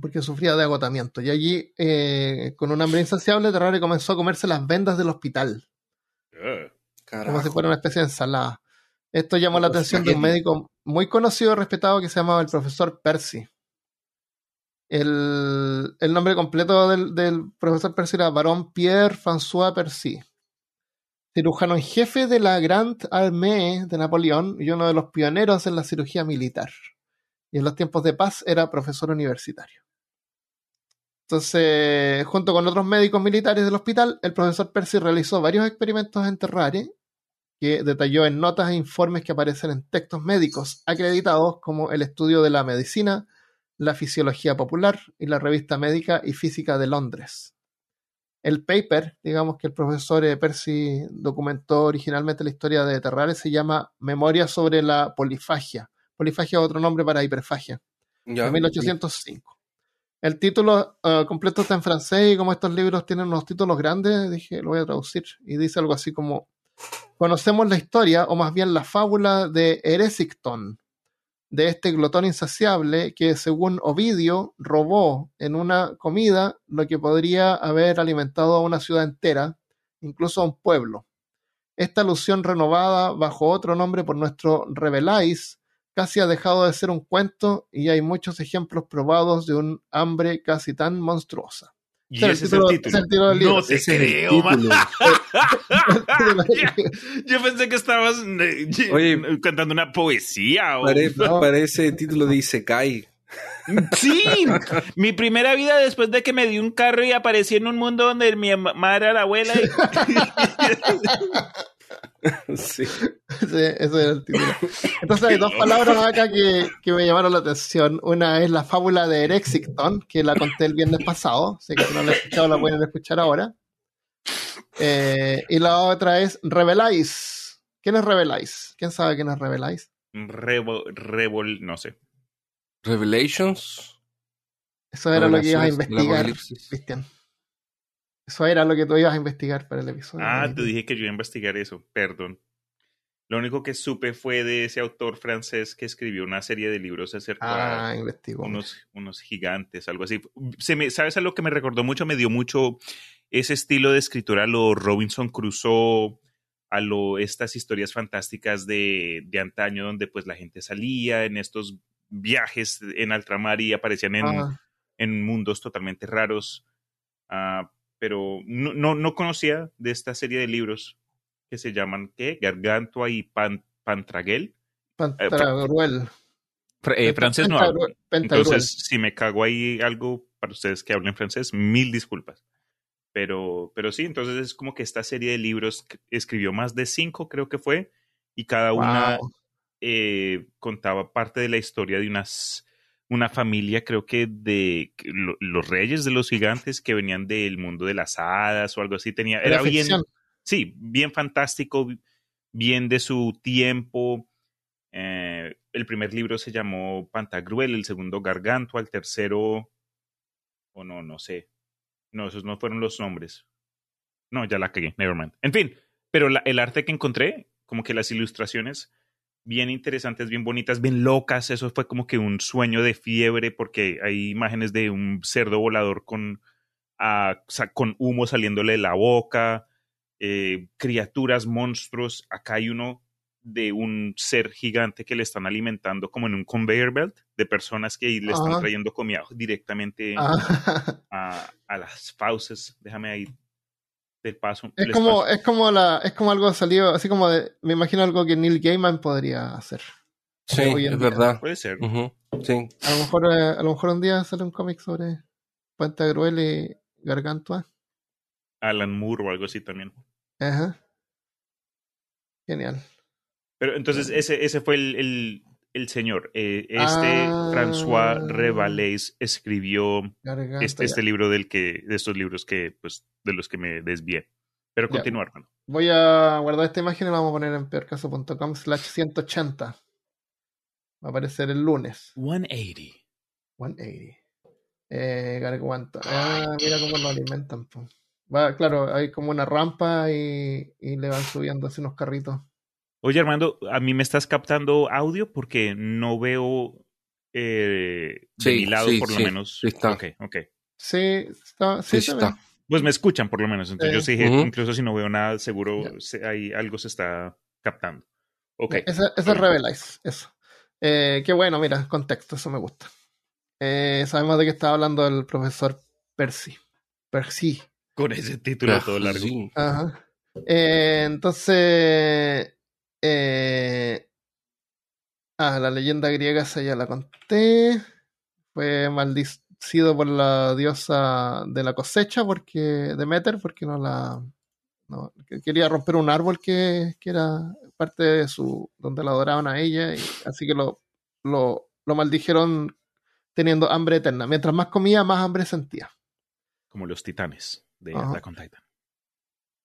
A: porque sufría de agotamiento. Y allí, eh, con un hambre insaciable, Terrari comenzó a comerse las vendas del hospital.
B: Carajo.
A: como si fuera una especie de ensalada. Esto llamó la atención de un médico muy conocido y respetado que se llamaba el profesor Percy. El, el nombre completo del, del profesor Percy era Barón Pierre François Percy, cirujano en jefe de la Grande Armée de Napoleón y uno de los pioneros en la cirugía militar. Y en los tiempos de paz era profesor universitario. Entonces, junto con otros médicos militares del hospital, el profesor Percy realizó varios experimentos en Terrare que detalló en notas e informes que aparecen en textos médicos acreditados como el estudio de la medicina, la fisiología popular y la revista médica y física de Londres. El paper, digamos que el profesor eh, Percy documentó originalmente la historia de Terrare, se llama Memoria sobre la polifagia. Polifagia es otro nombre para hiperfagia.
B: Ya.
A: de 1805. El título eh, completo está en francés y como estos libros tienen unos títulos grandes, dije, lo voy a traducir. Y dice algo así como, conocemos la historia, o más bien la fábula de Eresicton, de este glotón insaciable que, según Ovidio, robó en una comida lo que podría haber alimentado a una ciudad entera, incluso a un pueblo. Esta alusión renovada bajo otro nombre por nuestro Revelais casi ha dejado de ser un cuento y hay muchos ejemplos probados de un hambre casi tan monstruosa.
C: Y
A: Ese
C: es el título.
A: ese es el título del libro.
C: No te
B: Ese el
C: creo, man. *laughs* Yo pensé que estabas eh,
B: Oye.
C: cantando una poesía. O...
B: Pare-
A: No.
B: Parece título de Isekai.
D: Sí, mi primera vida después de que me di un carro y aparecí en un mundo donde mi mamá era la abuela. y- *laughs* *laughs* *laughs*
B: Sí.
A: Ese, ese era el título. Entonces hay dos *laughs* palabras acá que, que me llamaron la atención. Una es la fábula de Erexicton, que la conté el viernes pasado, así que si no la he escuchado la pueden escuchar ahora. Eh, y la otra es Revelais. ¿Quién es Revelais? ¿Quién sabe quién es Revelais?
C: Revo- revol- no sé.
B: Revelations.
A: Eso era lo que ibas a investigar. Cristian. Eso era lo que tú ibas a investigar para el episodio.
C: Ah, te dije que yo iba a investigar eso, perdón. Lo único que supe fue de ese autor francés que escribió una serie de libros acerca
A: Ah,
C: de unos, unos gigantes, algo así. Se me, ¿Sabes a lo que me recordó mucho? Me dio mucho ese estilo de escritura a lo Robinson Crusoe, a lo estas historias fantásticas de, de antaño donde pues la gente salía en estos viajes en altramar y aparecían en,
A: Ah,
C: en mundos totalmente raros. Ah, pero no, no, no conocía de esta serie de libros que se llaman ¿qué? Gargantua y Pan, Pantraguel.
A: Pantagruel.
C: Fr- eh, francés no hablo. Entonces, si me cago ahí algo para ustedes que hablen francés, mil disculpas. Pero, pero sí, entonces es como que esta serie de libros escribió más de cinco, creo que fue, y cada una
A: Wow.
C: eh, contaba parte de la historia de unas una familia, creo que de lo- los reyes de los gigantes que venían del mundo de las hadas o algo así. Tenía,
A: Era
C: bien, sí, bien fantástico, bien de su tiempo. Eh, el primer libro se llamó Pantagruel, el segundo Gargantua, el tercero, o no, no sé. No, esos no fueron los nombres. No, ya la cagué, nevermind. En fin, pero la- el arte que encontré, como que las ilustraciones, bien interesantes, bien bonitas, bien locas, eso fue como que un sueño de fiebre, porque hay imágenes de un cerdo volador con, ah, con humo saliéndole de la boca, eh, criaturas, monstruos. Acá hay uno de un ser gigante que le están alimentando como en un conveyor belt de personas que le están
A: Ajá.
C: trayendo comida directamente
A: Ah, *laughs*
C: a, a las fauces. Déjame ahí del paso.
A: es como,
C: paso.
A: es como la, es como algo salido, así como de, me imagino algo que Neil Gaiman podría hacer.
B: Sí, es
A: día.
B: verdad.
C: Puede ser.
B: Sí.
A: A lo mejor, eh, a lo mejor un día sale un cómic sobre Pantagruel y Gargantua.
C: Alan Moore o algo así también.
A: Ajá. Genial.
C: Pero entonces ese, ese fue el, el, el señor. Eh, este
A: Ah.
C: François Revalais escribió este, este libro del que, de estos libros que, pues, de los que me desvié. Pero
A: Ya.
C: continúa, hermano.
A: Voy a guardar esta imagen y la vamos a poner en peorcaso.com slash 180. Va a aparecer el lunes.
D: 180.
A: 180. Eh, Garganta. Ah, mira cómo lo alimentan. po. Va, claro, hay como una rampa y, y le van subiendo así unos carritos.
C: Oye, Armando, ¿a mí me estás captando audio? Porque no veo eh, de
B: Sí,
C: mi lado,
B: sí,
C: por lo
B: sí,
C: menos.
B: sí está.
C: Ok, ok.
A: Sí, está, sí,
B: está.
A: ve.
C: Pues me escuchan, por lo menos. Entonces, yo
A: Sí.
C: dije, incluso si no veo nada, seguro se- hay, algo se está captando. Ok.
A: Ese, ese es Revelais, eso. Eh, qué bueno, mira, contexto, eso me gusta. Eh, sabemos de qué estaba hablando el profesor Percy. Percy.
C: Con ese título todo largo.
B: Sí.
A: Ajá. Eh, entonces. Eh, ah, la leyenda griega esa ya la conté. Fue maldecido por la diosa de la cosecha, porque Demeter, porque no la. no, que quería romper un árbol que, que era parte de su. donde la adoraban a ella, y así que lo, lo, lo maldijeron teniendo hambre eterna. Mientras más comía, más hambre sentía.
C: Como los titanes de. Attack on Titan.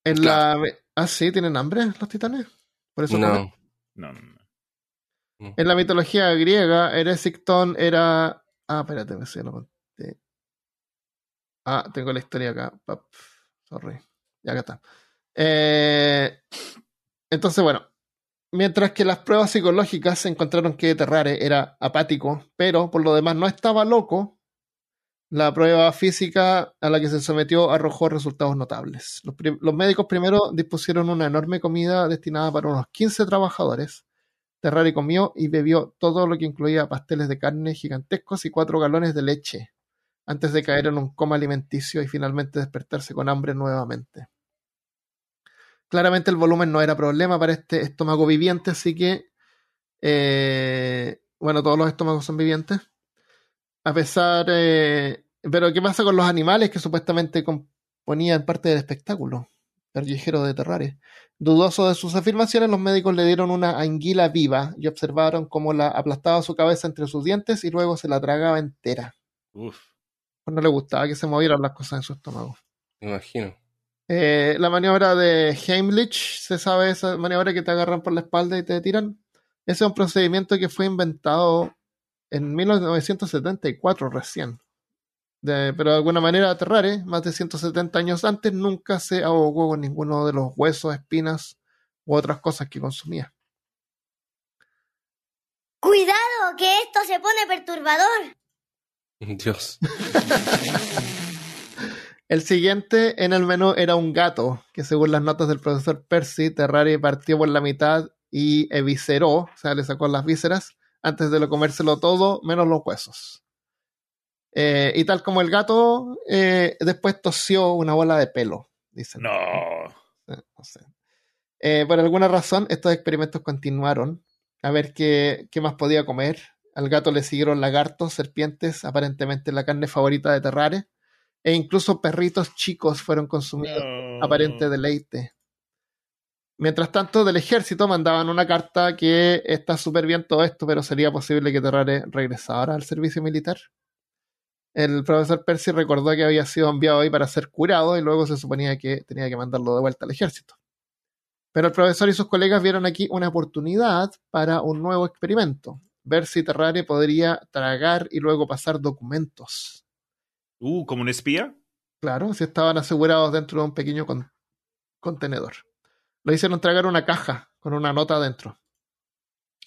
A: En
B: Claro.
A: la. Ah, sí, tienen hambre los titanes. Por eso.
B: No.
C: No, no, no.
A: En la mitología griega, Eresictón era. Ah, espérate, me sé, lo conté. Ah, tengo la historia acá. Sorry. Ya acá está. Eh, entonces, bueno. Mientras que las pruebas psicológicas encontraron que Terrare era apático, pero por lo demás no estaba loco, la prueba física a la que se sometió arrojó resultados notables. Los, médicos primero dispusieron una enorme comida destinada para unos 15 trabajadores. Terrari comió y bebió todo lo que incluía pasteles de carne gigantescos y cuatro galones de leche, antes de caer en un coma alimenticio y finalmente despertarse con hambre nuevamente. Claramente el volumen no era problema para este estómago viviente, así que, eh, bueno, todos los estómagos son vivientes. A pesar, eh, pero ¿qué pasa con los animales que supuestamente componían parte del espectáculo? Callejero de Terrare. Dudoso de sus afirmaciones, los médicos le dieron una anguila viva y observaron cómo la aplastaba su cabeza entre sus dientes y luego se la tragaba entera.
C: Uf.
A: Pues no le gustaba que se movieran las cosas en su estómago.
B: Me imagino.
A: Eh, la maniobra de Heimlich, se sabe esa maniobra que te agarran por la espalda y te tiran. Ese es un procedimiento que fue inventado en 1974 recién. De- pero de alguna manera Terrare, más de 170 años antes, nunca se ahogó con ninguno de los huesos, espinas u otras cosas que consumía.
E: Cuidado, que esto se pone perturbador. *laughs*
B: Dios. *laughs*
A: El siguiente en el menú era un gato, que según las notas del profesor Percy, Terrari partió por la mitad y evisceró, o sea, le sacó las vísceras, antes de lo comérselo todo, menos los huesos. Eh, y tal como el gato, eh, después tosió una bola de pelo, dicen.
C: No.
A: No sé. Eh, por alguna razón, estos experimentos continuaron a ver qué, qué más podía comer. Al gato le siguieron lagartos, serpientes, aparentemente la carne favorita de Terrare, e incluso perritos chicos fueron consumidos
C: No.
A: aparente deleite. Mientras tanto, del ejército mandaban una carta que está súper bien todo esto, pero sería posible que Terrare regresara al servicio militar. El profesor Percy recordó que había sido enviado ahí para ser curado y luego se suponía que tenía que mandarlo de vuelta al ejército. Pero el profesor y sus colegas vieron aquí una oportunidad para un nuevo experimento, ver si Terrare podría tragar y luego pasar documentos.
C: Uh, ¿como un espía?
A: Claro, si estaban asegurados dentro de un pequeño con- contenedor. Lo hicieron tragar una caja con una nota adentro.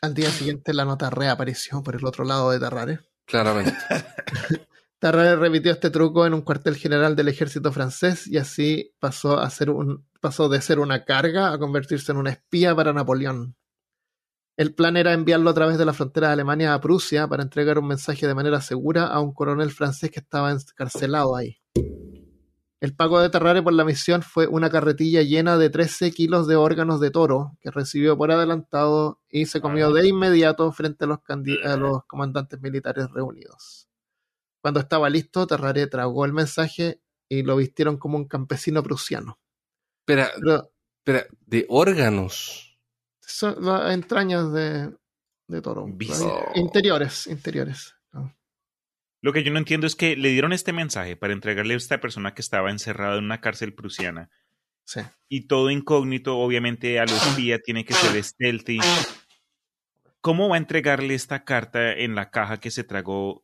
A: Al día siguiente la nota reapareció por el otro lado de Terrare.
B: Claramente. *laughs*
A: Terrare repitió este truco en un cuartel general del ejército francés y así pasó, a ser un, pasó de ser una carga a convertirse en una espía para Napoleón. El plan era enviarlo a través de la frontera de Alemania a Prusia para entregar un mensaje de manera segura a un coronel francés que estaba encarcelado ahí. El pago de Terrare por la misión fue una carretilla llena de 13 kilos de órganos de toro que recibió por adelantado y se comió de inmediato frente a los, candi- a los comandantes militares reunidos. Cuando estaba listo, Terrare tragó el mensaje y lo vistieron como un campesino prusiano.
B: Espera,
A: Pero
B: espera, de órganos.
A: son las entrañas de, de toro. Interiores, interiores.
C: Lo que yo no entiendo es que le dieron este mensaje para entregarle a esta persona que estaba encerrada en una cárcel prusiana.
A: Sí.
C: Y todo incógnito, obviamente, a lo espía tiene que ser stealthy. ¿Cómo va a entregarle esta carta en la caja que se tragó?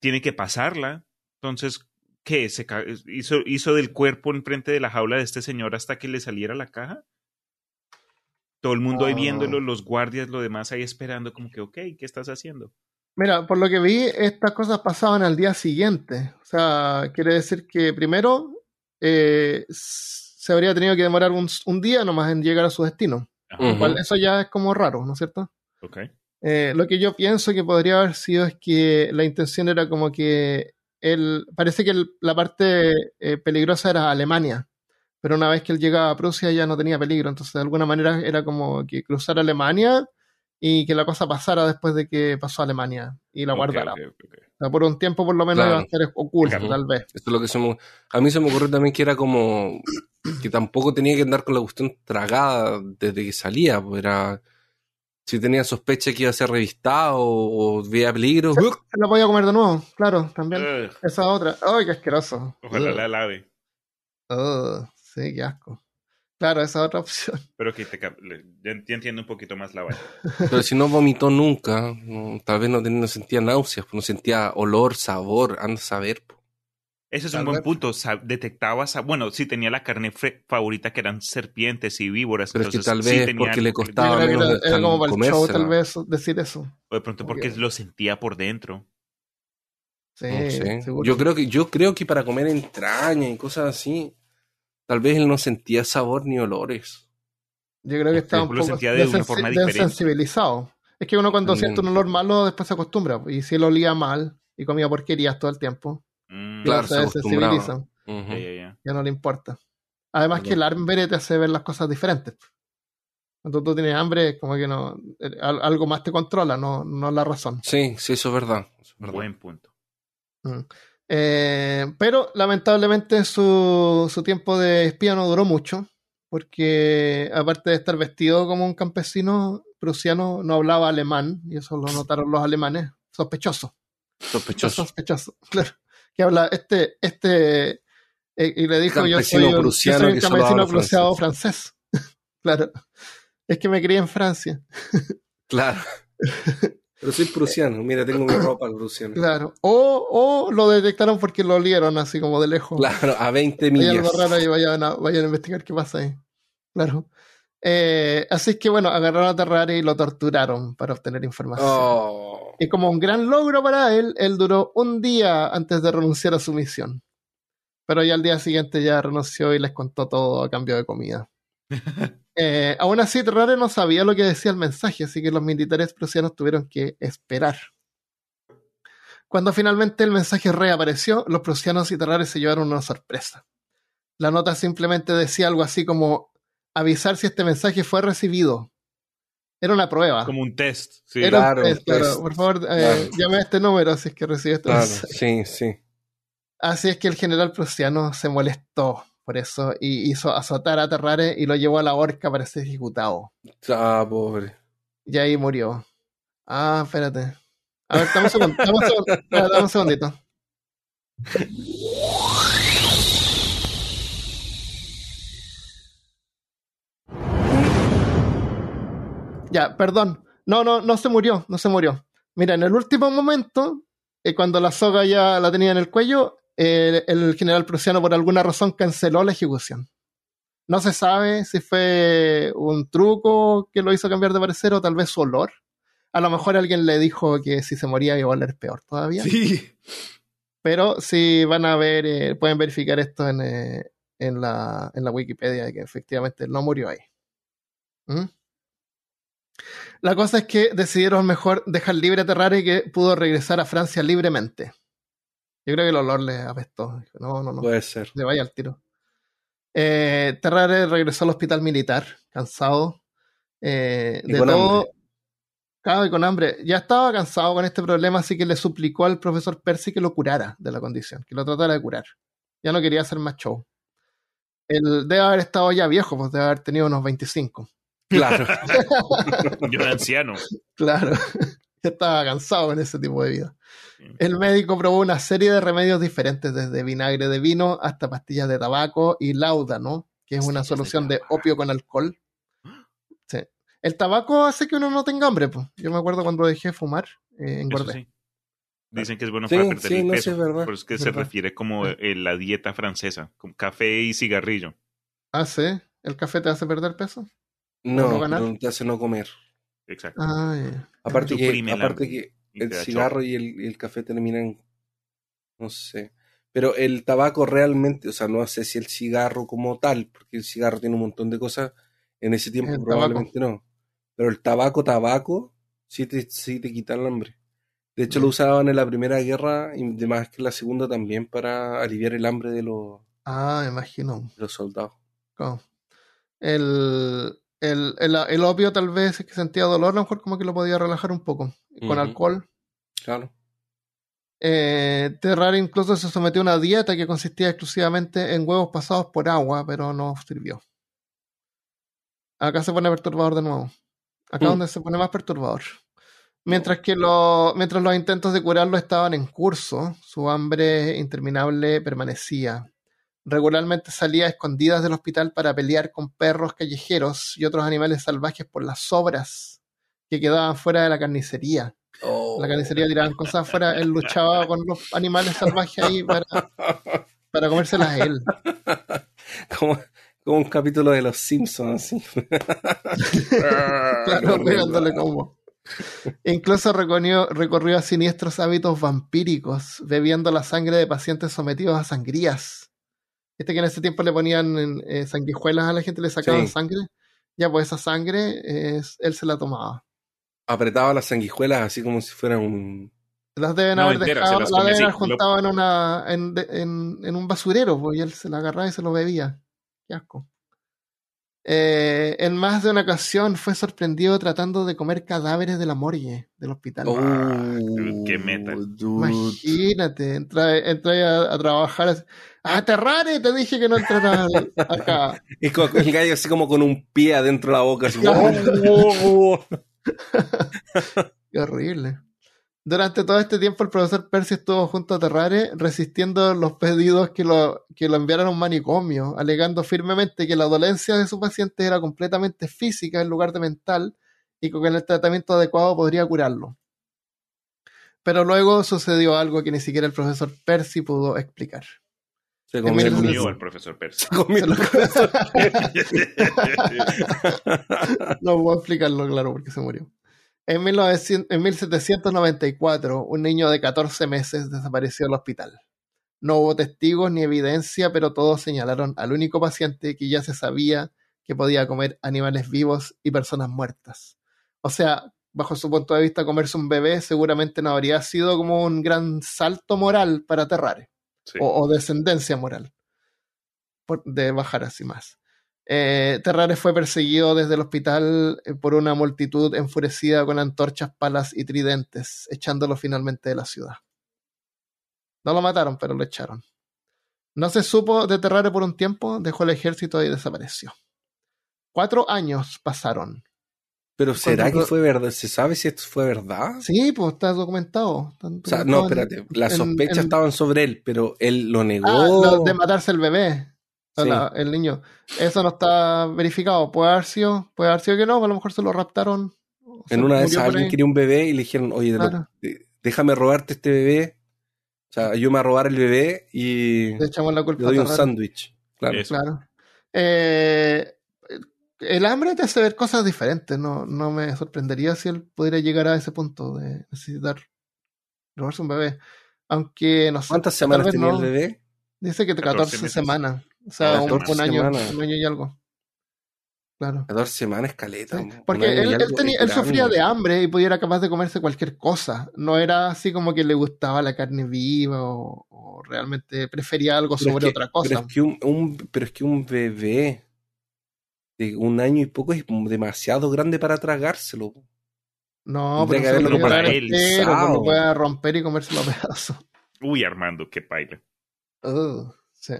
C: Tiene que pasarla. Entonces, ¿qué? ¿Se hizo, ¿Hizo del cuerpo enfrente de la jaula de este señor hasta que le saliera la caja? Todo el mundo ahí
A: Ah.
C: viéndolo, los guardias, lo demás ahí esperando, como que, ok, ¿qué estás haciendo?
A: Mira, por lo que vi, estas cosas pasaban al día siguiente. O sea, quiere decir que primero eh, se habría tenido que demorar un, un día nomás en llegar a su destino. Cual eso ya es como raro, ¿no es cierto?
C: ok.
A: Eh, lo que yo pienso que podría haber sido es que la intención era como que él, parece que el- la parte eh, peligrosa era Alemania, pero una vez que él llegaba a Prusia ya no tenía peligro, entonces de alguna manera era como que cruzar Alemania y que la cosa pasara después de que pasó a Alemania y la guardara. O sea, por un tiempo por lo menos
B: Claro.
A: iba a estar oculto,
C: Claro.
A: tal vez.
B: Esto es lo que se me- a mí se me ocurrió también que era como que tampoco tenía que andar con la cuestión tragada desde que salía, pues era si tenía sospecha que iba a ser revistado o, o veía peligro, ¡uh!
A: Se la podía comer de nuevo, claro, también. Esa otra. ¡Ay, qué asqueroso!
C: ojalá
A: Ugh.
C: la lave.
A: Ugh, sí, qué asco. Claro, esa otra opción. *laughs*
C: Pero que te, ya, entiendo un poquito más la vaina.
B: pero si no vomitó nunca, no, tal vez no, sentía náuseas, pues no sentía olor, sabor, anda a saber.
C: Ese es
A: Tal
C: un buen
A: vez.
C: punto. detectaba, bueno, sí tenía la carne favorita que eran serpientes y víboras.
B: Pero es que tal
C: sí
B: vez
C: tenía
B: porque le costaba
A: que
B: menos
A: era, era como para el show, tal vez, decir eso.
C: O de pronto porque lo sentía por dentro.
A: Sí,
B: No sé.
A: seguro.
B: Yo creo que yo creo que para comer entraña y cosas así, tal vez él no sentía sabor ni olores.
A: Yo creo que estaba un
C: lo
A: poco
C: sentía de una forma diferente.
A: desensibilizado. Es que uno cuando
B: También.
A: siente un olor malo después se acostumbra. Y si él olía mal y comía porquerías todo el tiempo,
C: Mm,
B: Claro,
A: ya
B: se
A: se
B: acostumbraba.
A: desensibiliza.
B: Ujú.
C: ya, ya, ya.
A: Ya no le importa. Además que el hambre te hace ver las cosas diferentes. Cuando tú tienes hambre, como que no eh, al- algo más te controla, no, no la razón.
B: Sí, sí, eso es verdad. eso es verdad.
C: Buen punto.
A: Mm. Eh, pero lamentablemente su, su tiempo de espía no duró mucho, porque aparte de estar vestido como un campesino prusiano, no hablaba alemán, y eso lo notaron los alemanes. Sospechoso,
B: Sospechoso.
A: sospechoso, *laughs* claro. Que habla este, este, eh, y le dijo yo soy un, yo soy campesino prusiano francés. *laughs* claro. Es que me crié en Francia.
B: Claro. *laughs* Pero soy prusiano, mira, tengo mi *clears throat* ropa prusiana.
A: Claro. O, o lo detectaron porque lo olieron así como de lejos.
B: Claro, a 20
A: Hay
B: millas.
A: algo raro y vayan a, vayan a investigar qué pasa ahí. Claro. Eh, así es que bueno, agarraron a Terrari y lo torturaron para obtener información.
B: Oh.
A: Y como un gran logro para él, él duró un día antes de renunciar a su misión. Pero ya al día siguiente ya renunció y les contó todo a cambio de comida. *laughs* Eh, aún así, Terrari no sabía lo que decía el mensaje, así que los militares prusianos tuvieron que esperar. Cuando finalmente el mensaje reapareció, los prusianos y Terrari se llevaron una sorpresa. La nota simplemente decía algo así como avisar si este mensaje fue recibido. Era una prueba.
C: Como un test. Sí.
A: Era un
B: Claro,
A: test, claro. Por favor, eh,
B: claro.
A: llame a este número si es que recibe este
B: Claro,
A: mensaje.
B: sí, sí.
A: Así es que el general prusiano se molestó por eso y hizo azotar a Terrare y lo llevó a la horca para ser ejecutado.
B: Ah, pobre.
A: Y ahí murió. Ah, espérate. A ver, dame un segundo. Dame un, segundo, dame un segundito. Ya, perdón. No, no, no se murió, no se murió. Mira, en el último momento, eh, cuando la soga ya la tenía en el cuello, eh, el general prusiano por alguna razón canceló la ejecución. No se sabe si fue un truco que lo hizo cambiar de parecer o tal vez su olor. A lo mejor alguien le dijo que si se moría iba a oler peor todavía.
B: Sí.
A: Pero si van a ver, eh, pueden verificar esto en, eh, en, la, en la Wikipedia, que efectivamente no murió ahí. ¿Mm? La cosa es que decidieron mejor dejar libre a Terrari que pudo regresar a Francia libremente. Yo creo que el olor le apestó. No, no, no.
B: Puede ser.
A: Se vaya al tiro. Eh, Terrare regresó al hospital militar, cansado eh,
B: Y
A: de
B: con
A: todo.
B: hambre.
A: Claro, y con hambre. Ya estaba cansado con este problema, así que le suplicó al profesor Percy que lo curara de la condición, que lo tratara de curar. Ya no quería hacer más show. Él debe haber estado ya viejo, pues debe haber tenido unos 25.
B: Claro. *laughs*
C: Yo era anciano.
A: Claro, ya estaba cansado en ese tipo de vida. El médico probó una serie de remedios diferentes, desde vinagre de vino hasta pastillas de tabaco y láudano, que es una solución de opio con alcohol. *gasps* Sí. El tabaco hace que uno no tenga hambre. Pues. Yo me acuerdo cuando dejé de fumar, eh,
C: Eso
A: engordé.
C: sí. Dicen que es bueno
B: Sí,
C: para perder
B: sí,
C: el
B: no,
C: peso.
B: sí, es verdad,
C: Por eso es que
A: es
C: se
A: verdad.
C: refiere como eh, la dieta francesa, con café y cigarrillo.
A: Ah, sí. ¿El café te hace perder peso?
B: No,
A: no ganar?
B: pero te hace no comer.
C: Exacto.
A: Ah.
B: Aparte que, aparte que el cigarro y el, y el café terminan, no sé. Pero el tabaco realmente, o sea, no sé si el cigarro como tal, porque el cigarro tiene un montón de cosas, en ese tiempo
A: El
B: probablemente no. Pero el tabaco, tabaco, Sí te, sí te quita el hambre. De hecho, lo usaban en la Primera Guerra y además que en la Segunda también para aliviar el hambre de los,
A: Ah, imagino.
B: de los soldados.
A: Claro. El, el, el, el opio tal vez es que sentía dolor, a lo mejor como que lo podía relajar un poco. Con alcohol.
B: Claro.
A: Eh, Terraria incluso se sometió a una dieta que consistía exclusivamente en huevos pasados por agua, pero no sirvió. Acá se pone perturbador de nuevo. Acá
B: Mm.
A: donde se pone más perturbador. Mientras que lo- mientras los intentos de curarlo estaban en curso, su hambre interminable permanecía. Regularmente salía a escondidas del hospital para pelear con perros callejeros y otros animales salvajes por las sobras que quedaban fuera de la carnicería.
B: Oh.
A: La carnicería tiraban cosas afuera, él luchaba con los animales salvajes ahí para, para comérselas a él.
B: Como, como un capítulo de Los Simpsons, así. *laughs*
A: Claro, pegándole como. Incluso recorrió, recorrió a siniestros hábitos vampíricos, bebiendo la sangre de pacientes sometidos a sangrías. Este que en ese tiempo le ponían eh, sanguijuelas a la gente, le sacaban
B: Sí.
A: sangre. Ya, pues esa sangre él se la tomaba.
B: Apretaba las sanguijuelas así como si fueran un.
A: Las deben
C: No,
A: haber dejado,
C: las
A: deben haber
C: lo-
A: juntado en, una, en, de- en- en un basurero, pues, y él se la agarraba y se lo bebía. Qué asco. Eh, en más de una ocasión fue sorprendido tratando de comer cadáveres de la morgue del hospital.
B: Oh,
C: qué meta.
B: dude.
A: Imagínate, entra, entra a, a trabajar. así, ¡Ah! Te dije que no entraras *laughs* acá.
B: Y con el gallo así como con un pie adentro de la boca. Así, *laughs* *laughs*
A: Qué horrible. Durante todo este tiempo el profesor Percy estuvo junto a Terrare resistiendo los pedidos que lo, que lo enviaran a un manicomio, alegando firmemente que la dolencia de su paciente era completamente física en lugar de mental y que con el tratamiento adecuado podría curarlo. Pero luego sucedió algo que ni siquiera el profesor Percy pudo explicar.
B: Se
A: comió
B: comió
A: el-
B: el
C: Comió profesor *laughs* Percy.
B: comió
A: Se lo- no puedo explicarlo, claro, porque se murió. En, 1900 en 1794, un niño de 14 meses desapareció del hospital. No hubo testigos ni evidencia, pero todos señalaron al único paciente que ya se sabía que podía comer animales vivos y personas muertas. O sea, bajo su punto de vista, comerse un bebé seguramente no habría sido como un gran salto moral para Terrare
C: Sí.
A: o, o descendencia moral por- de bajar así más. Eh, Terrare fue perseguido desde el hospital eh, por una multitud enfurecida con antorchas, palas y tridentes, echándolo finalmente de la ciudad. No lo mataron, pero lo echaron. No se supo de Terrare por un tiempo, dejó el ejército y desapareció. Cuatro años pasaron.
B: Pero ¿será que fue verdad? ¿Se sabe si esto fue verdad?
A: Sí, pues está documentado. Está
B: O sea, no, espérate. Las sospechas
A: en-
B: estaban sobre él, pero él lo negó.
A: Ah, lo de matarse el bebé. O
B: Sí.
A: la- el niño. Eso no está verificado. Puede haber sido, puede haber sido que no, a lo mejor se lo raptaron.
B: En una de esas alguien quería un bebé y le dijeron, oye, lo-
A: Claro.
B: de- déjame robarte este bebé. O sea, yo me voy a robar el bebé y
A: Le echamos la
B: le
A: culpa
B: doy
A: a
B: un sándwich. Claro.
C: Eso.
A: Claro. Eh, el hambre te hace ver cosas diferentes. No, no me sorprendería si él pudiera llegar a ese punto de necesitar robarse un bebé. Aunque no sé.
B: ¿Cuántas semanas tenía
A: no.
B: el bebé?
A: Dice que
C: 14
A: 14,
C: meses.
A: semanas. O sea, un,
B: 14
A: un año,
B: semanas.
A: un año y algo. Claro.
B: 14 semanas, caleta.
A: Sí, Porque él, él tenía, él sufría de hambre y podía era capaz de comerse cualquier cosa. No era así como que le gustaba la carne viva o, o realmente prefería algo
B: Pero es
A: sobre
B: que-
A: otra cosa.
B: Pero es, que un, un- pero es que un bebé de un año y poco es demasiado grande para tragárselo.
A: no,
B: tendría
A: pero
B: que haberlo
A: dar
C: paralizado.
A: entero, pues lo puede romper y comérselo a pedazos.
C: Uy, Armando, qué paila.
A: Ugh, sí.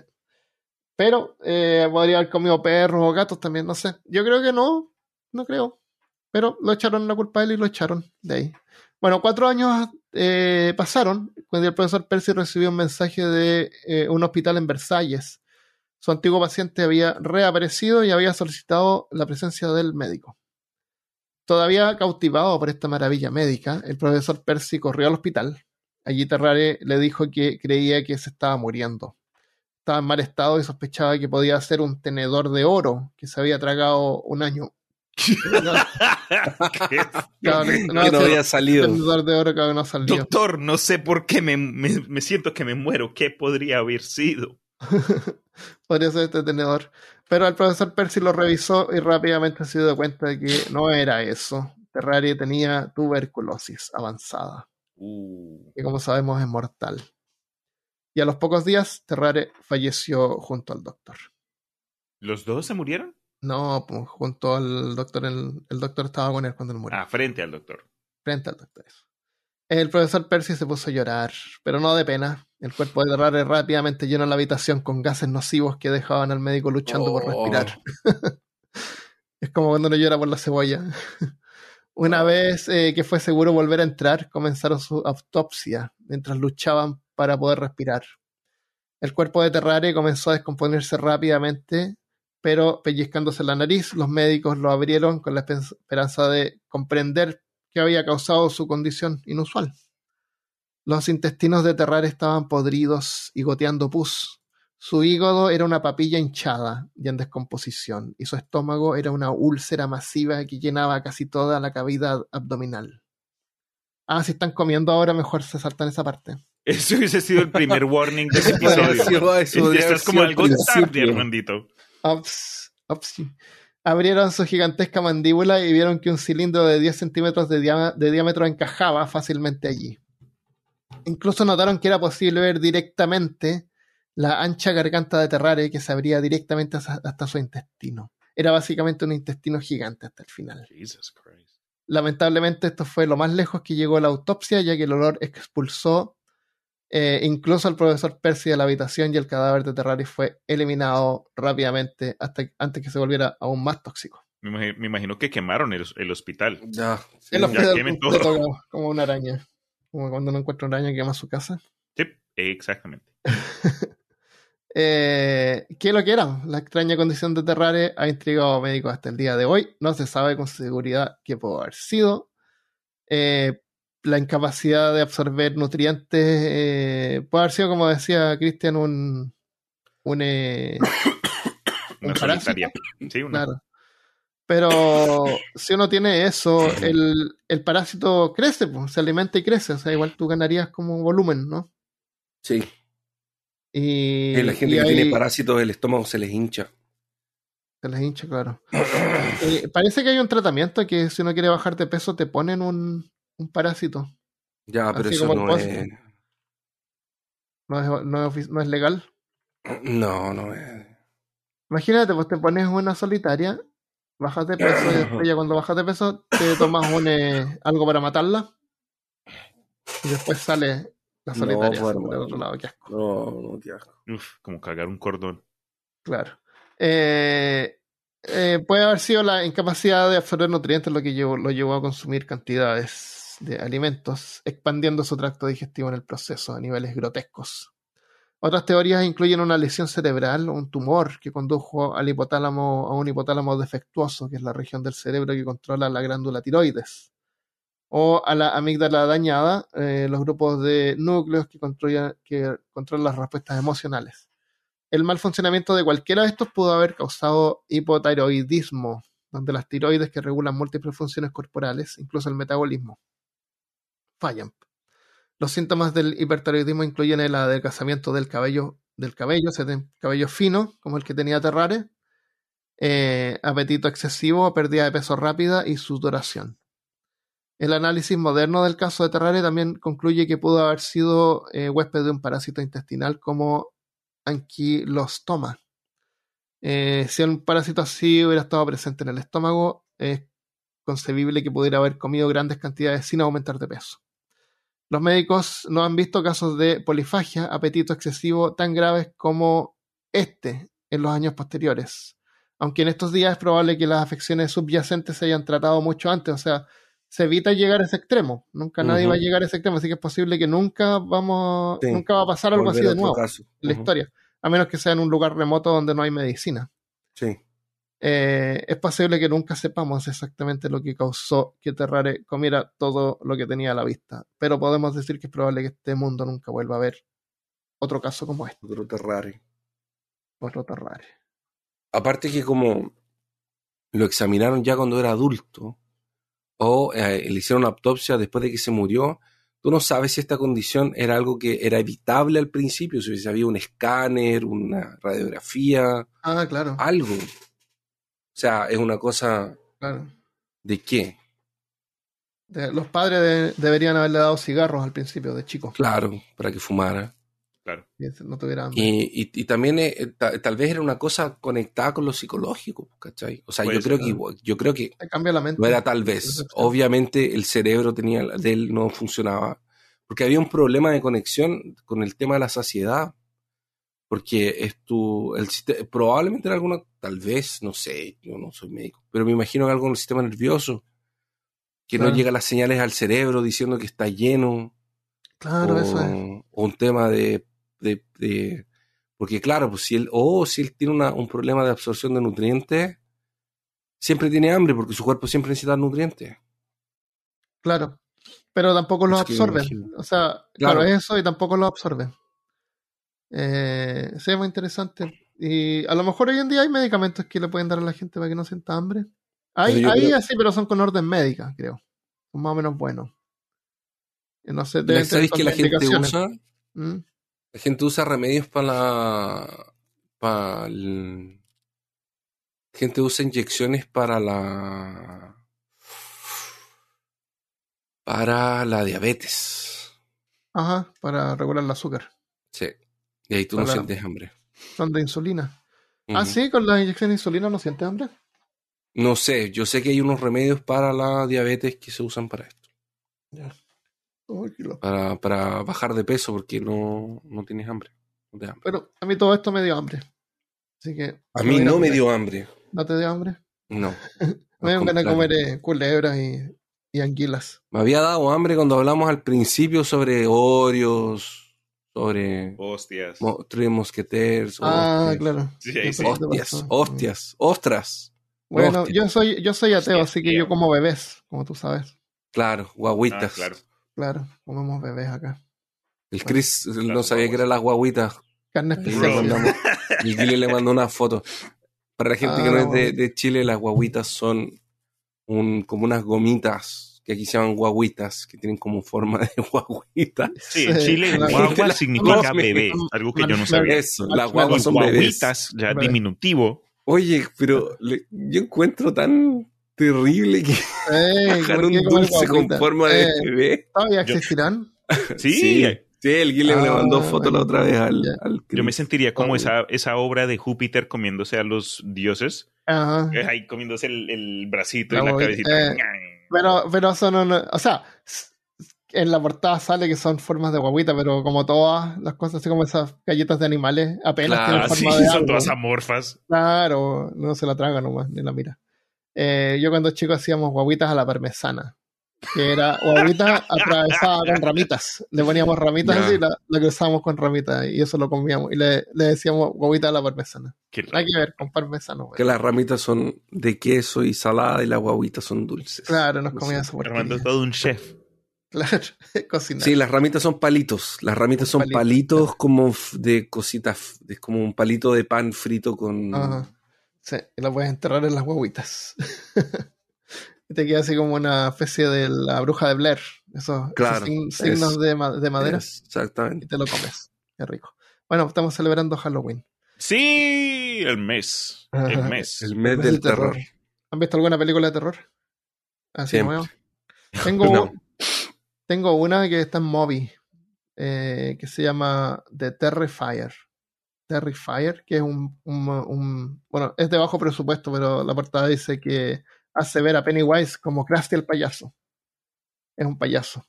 A: Pero eh, podría haber comido perros o gatos también, no sé. Yo creo que no, no creo. Pero lo echaron la culpa a él y lo echaron de ahí. Bueno, cuatro años eh, pasaron cuando el profesor Percy recibió un mensaje de eh, un hospital en Versalles. Su antiguo paciente había reaparecido y había solicitado la presencia del médico. Todavía cautivado por esta maravilla médica, el profesor Percy corrió al hospital. Allí Terrare le dijo que creía que se estaba muriendo. Estaba en mal estado y sospechaba que podía ser un tenedor de oro que se había tragado un año. *laughs* *laughs* No, no,
B: que no
A: sí,
B: había salido.
A: tenedor de oro que aún no salió.
C: Doctor, no sé por qué me, me- me siento que me muero. ¿Qué podría haber sido? *laughs*
A: Podría ser este tenedor. Pero el profesor Percy lo revisó y rápidamente se dio cuenta de que no era eso. Terraria tenía tuberculosis avanzada,
C: Uh,
A: que como sabemos es mortal. Y a los pocos días, Terrare falleció junto al doctor.
C: ¿Los dos se murieron?
A: No, pues, junto al doctor, el, el doctor estaba con él cuando él murió.
C: Ah, frente al doctor.
A: frente al doctor. eso. El profesor Percy se puso a llorar, pero no de pena. El cuerpo de Terrare rápidamente llenó la habitación con gases nocivos que dejaban al médico luchando por
B: Oh.
A: respirar. *laughs* es como cuando uno llora por la cebolla. Una vez eh, que fue seguro volver a entrar, comenzaron su autopsia mientras luchaban para poder respirar. El cuerpo de Terrare comenzó a descomponerse rápidamente, pero pellizcándose la nariz, los médicos lo abrieron con la espe- esperanza de comprender qué había causado su condición inusual. Los intestinos de Terrare estaban podridos y goteando pus. Su hígado era una papilla hinchada y en descomposición, y su estómago era una úlcera masiva que llenaba casi toda la cavidad abdominal. Ah, si están comiendo ahora, mejor se saltan esa parte.
C: Eso hubiese sido el primer *laughs* warning de ese episodio.
B: eso
C: Estás como algo
B: al
C: tarde. Armandito.
A: Ups, ups. Abrieron su gigantesca mandíbula y vieron que un cilindro de 10 centímetros de, diámetro encajaba fácilmente allí. Incluso notaron que era posible ver directamente la ancha garganta de Terrare que se abría directamente hasta, hasta su intestino. Era básicamente un intestino gigante hasta el final.
C: Jesus Christ.
A: Lamentablemente esto fue lo más lejos que llegó la autopsia, ya que el olor expulsó eh, incluso al profesor Percy de la habitación y el cadáver de Terrari fue eliminado rápidamente hasta antes que se volviera aún más tóxico.
C: Me imagino, me imagino que quemaron el, el hospital.
B: Ya. sí.
A: El
C: ya
A: hospital completo
C: todo.
A: como, como una araña. Como cuando uno encuentra una araña que quema su casa.
C: Sí, exactamente. *laughs*
A: Eh, ¿Qué es lo que era? La extraña condición de Terrare ha intrigado a médicos hasta el día de hoy. No se sabe con seguridad qué pudo haber sido. Eh, la incapacidad de absorber nutrientes eh, puede haber sido, como decía Cristian, un, un, eh. *coughs*
C: Sí, una.
A: Claro. Pero si uno tiene eso, el, el parásito crece, pues, se alimenta y crece. O sea, igual tú ganarías como volumen, ¿no?
B: Sí.
A: Y,
B: Y la gente
A: y
B: que
A: ahí
B: tiene parásitos, el estómago se les hincha.
A: se les hincha, claro. Eh, parece que hay un tratamiento que si uno quiere bajar de peso te ponen un, un parásito.
B: Ya, pero
A: Así
B: eso no es.
A: No es, no es no legal. *clears throat*
B: No, no es.
A: Imagínate, pues te pones una solitaria, bajas de peso y *clears throat* después ya cuando bajas de peso te tomas un, eh, algo para matarla y después sale la
B: No,
A: solitaria
B: pues,
A: por el
B: hermano.
A: otro lado. Qué asco.
B: No, no, qué asco.
C: Uf, como cagar un cordón.
A: Claro. Eh, eh, puede haber sido la incapacidad de absorber nutrientes lo que llevó, lo llevó a consumir cantidades de alimentos, expandiendo su tracto digestivo en el proceso a niveles grotescos. Otras teorías incluyen una lesión cerebral o un tumor que condujo al hipotálamo, a un hipotálamo defectuoso, que es la región del cerebro que controla la glándula tiroides, o a la amígdala dañada, eh, los grupos de núcleos que, controlan- que controlan las respuestas emocionales. El mal funcionamiento de cualquiera de estos pudo haber causado hipotiroidismo, donde las tiroides que regulan múltiples funciones corporales, incluso el metabolismo, fallan. Los síntomas del hipertiroidismo incluyen el adelgazamiento del cabello, del cabello, cabello fino, como el que tenía Terrare, eh, apetito excesivo, pérdida de peso rápida y sudoración. El análisis moderno del caso de Terrare también concluye que pudo haber sido eh, huésped de un parásito intestinal como anquilostoma. Eh, si un parásito así hubiera estado presente en el estómago, es concebible que pudiera haber comido grandes cantidades sin aumentar de peso. Los médicos no han visto casos de polifagia, apetito excesivo tan graves como este en los años posteriores. Aunque en estos días es probable que las afecciones subyacentes se hayan tratado mucho antes, o sea, se evita llegar a ese extremo. Nunca nadie va a llegar a ese extremo, así que es posible que nunca vamos,
B: Sí.
A: nunca va a pasar algo así
B: Volver
A: de nuevo
B: caso.
A: en la historia, a menos que sea en un lugar remoto donde no hay medicina.
B: Sí.
A: Eh, es posible que nunca sepamos exactamente lo que causó que Terrare comiera todo lo que tenía a la vista, pero podemos decir que es probable que este mundo nunca vuelva a ver otro caso como este,
B: Otro terrare.
A: otro Terrare.
B: Aparte que como lo examinaron ya cuando era adulto o eh, le hicieron una autopsia después de que se murió, tú no sabes si esta condición era algo que era evitable al principio, si había un escáner, una radiografía,
A: Ah, claro,
B: algo. O sea, es una cosa
A: claro.
B: de qué.
A: De- los padres de- deberían haberle dado cigarros al principio, de chico.
B: Claro, para que fumara.
C: Claro.
A: Y no tuviera hambre.
B: Y, y- y también eh, ta- tal vez era una cosa conectada con lo psicológico, ¿cachai? O sea, yo creo que yo creo que
A: Te cambia la mente.
B: no era tal vez. Obviamente el cerebro tenía de él no funcionaba porque había un problema de conexión con el tema de la saciedad. Porque es tu, el siste- probablemente era alguna, tal vez, no sé, yo no soy médico, pero me imagino que algo en el sistema nervioso, que no llega las señales al cerebro diciendo que está lleno,
A: Claro,
B: o,
A: eso es.
B: o un tema de, de- de- porque claro, pues si él, o si él tiene una- un problema de absorción de nutrientes, siempre tiene hambre porque su cuerpo siempre necesita nutrientes.
A: Claro. Pero tampoco los
B: Es imagino.
A: O sea, claro,
B: Claro.
A: eso y tampoco los absorben. Eh, sí, es muy interesante. Y a lo mejor hoy en día hay medicamentos que le pueden dar a la gente para que no sienta hambre. Hay, hay
B: creo-
A: así, pero son con orden médica, creo. Son más o menos buenos. Y No sé,
B: ¿Y
A: deben tener
B: ¿Sabéis que la gente usa?
A: Mm,
B: La gente usa remedios para la. Para el- la gente usa inyecciones para la. Para la diabetes.
A: Ajá, para regular el azúcar.
B: Sí. Y ahí tú no sientes hambre.
A: Son de insulina. Ah,
B: Ujú.
A: sí, con la inyección de insulina no siente hambre.
B: No sé, yo sé que hay unos remedios para la diabetes que se usan para esto.
A: Loco.
B: Para, para bajar de peso porque no, no tienes hambre. No te da hambre.
A: Pero a mí todo esto me dio hambre. Así que.
B: A mí no me dio hambre.
A: ¿No te dio hambre?
B: No. *laughs*
A: Me dio ganas de comer eh, culebras y, y anguilas.
B: Me había dado hambre cuando hablamos al principio sobre Oreos, sobre
C: Hostias.
B: Mo- Tres Mosqueteers.
A: Ah,
B: hostias.
A: claro.
C: Sí,
A: ¿Qué
C: sí.
B: Hostias, hostias, ostras.
A: Bueno, yo soy, yo soy ateo, así que
C: tío.
A: yo como bebés, como tú sabes.
B: Claro,
C: Ah,
B: guaguitas.
C: claro.
A: Claro, comemos bebés acá.
B: El Chris no sabía que eran las guaguitas.
A: Carne especial.
B: mandamos- *laughs* Y Gile le mandó una foto. Para la gente
A: Ah,
B: que no es de, de Chile, las guaguitas son un, como unas gomitas que aquí se llaman guaguitas, que tienen como forma de *laughs* guaguita.
C: Sí, en Chile guagua
B: la-
C: significa bebé, algo que yo no sabía.
B: Eso, las guaguas son bebés.
C: guaguitas, ya
A: Bebé.
C: diminutivo.
B: Oye, pero le- yo encuentro tan terrible que *laughs*
A: Ey,
B: bajar
A: ¿por
B: un dulce con forma de
A: Eh,
B: bebé.
A: ¿Todavía
C: Yo-
A: existirán? *laughs*
C: Sí,
B: sí, sí, el Guile le mandó
A: Ah,
B: foto la otra vez al,
A: ya.
B: al
C: yo me sentiría como esa, esa obra de Júpiter comiéndose a los dioses.
A: Ajá.
C: Eh, Ahí comiéndose el, el bracito
A: La
C: y la cabecita.
A: eh, Pero, pero no- o sea, en la portada sale que son formas de guaguita, pero como todas las cosas, así como esas galletas de animales, apenas
B: Claro,
A: tienen
C: Ah, sí,
A: forma de
C: son
A: algo.
C: todas amorfas.
A: Claro, no se la traga nomás, ni la mira. Eh, yo cuando chico hacíamos guaguitas a la parmesana, que era guaguita atravesada con ramitas. Le poníamos ramitas
B: Ya.
A: así y la, la cruzábamos con ramitas y eso lo comíamos. Y le, le decíamos guaguita a la parmesana.
C: Qué
A: Nada que ver con parmesano. güey.
B: Que las ramitas son de queso y salada y las guaguitas son dulces.
A: Claro, nos
B: No
A: comíamos esa
C: Armando todo un chef. *laughs*
A: Claro, cocinar.
B: Sí, las ramitas son palitos. Las ramitas son
A: Palitos.
B: palitos como de cositas. Es como un palito de pan frito con.
A: Ajá. Sí, y la puedes enterrar en las guaguitas. *laughs* y te queda así como una especie de la bruja de Blair. Esos, esos
B: Claro,
A: sign-
B: es-
A: signos de, ma- de madera.
B: Es,
A: Y
B: exactamente.
A: te lo comes. Qué rico. Bueno, estamos celebrando Halloween.
C: Sí, el mes. El mes.
B: El mes
A: Mes
B: del
A: de terror.
B: terror.
A: ¿Han visto alguna película de terror? Así
B: Siempre.
A: nueva. Tengo, *laughs*
B: No.
A: tengo una que está en Moby, eh, que se llama The Terrifier. Terrifier, que es un, un- un- Bueno, es de bajo presupuesto, pero la portada dice que hace ver a Pennywise como Krusty el payaso. Es un payaso.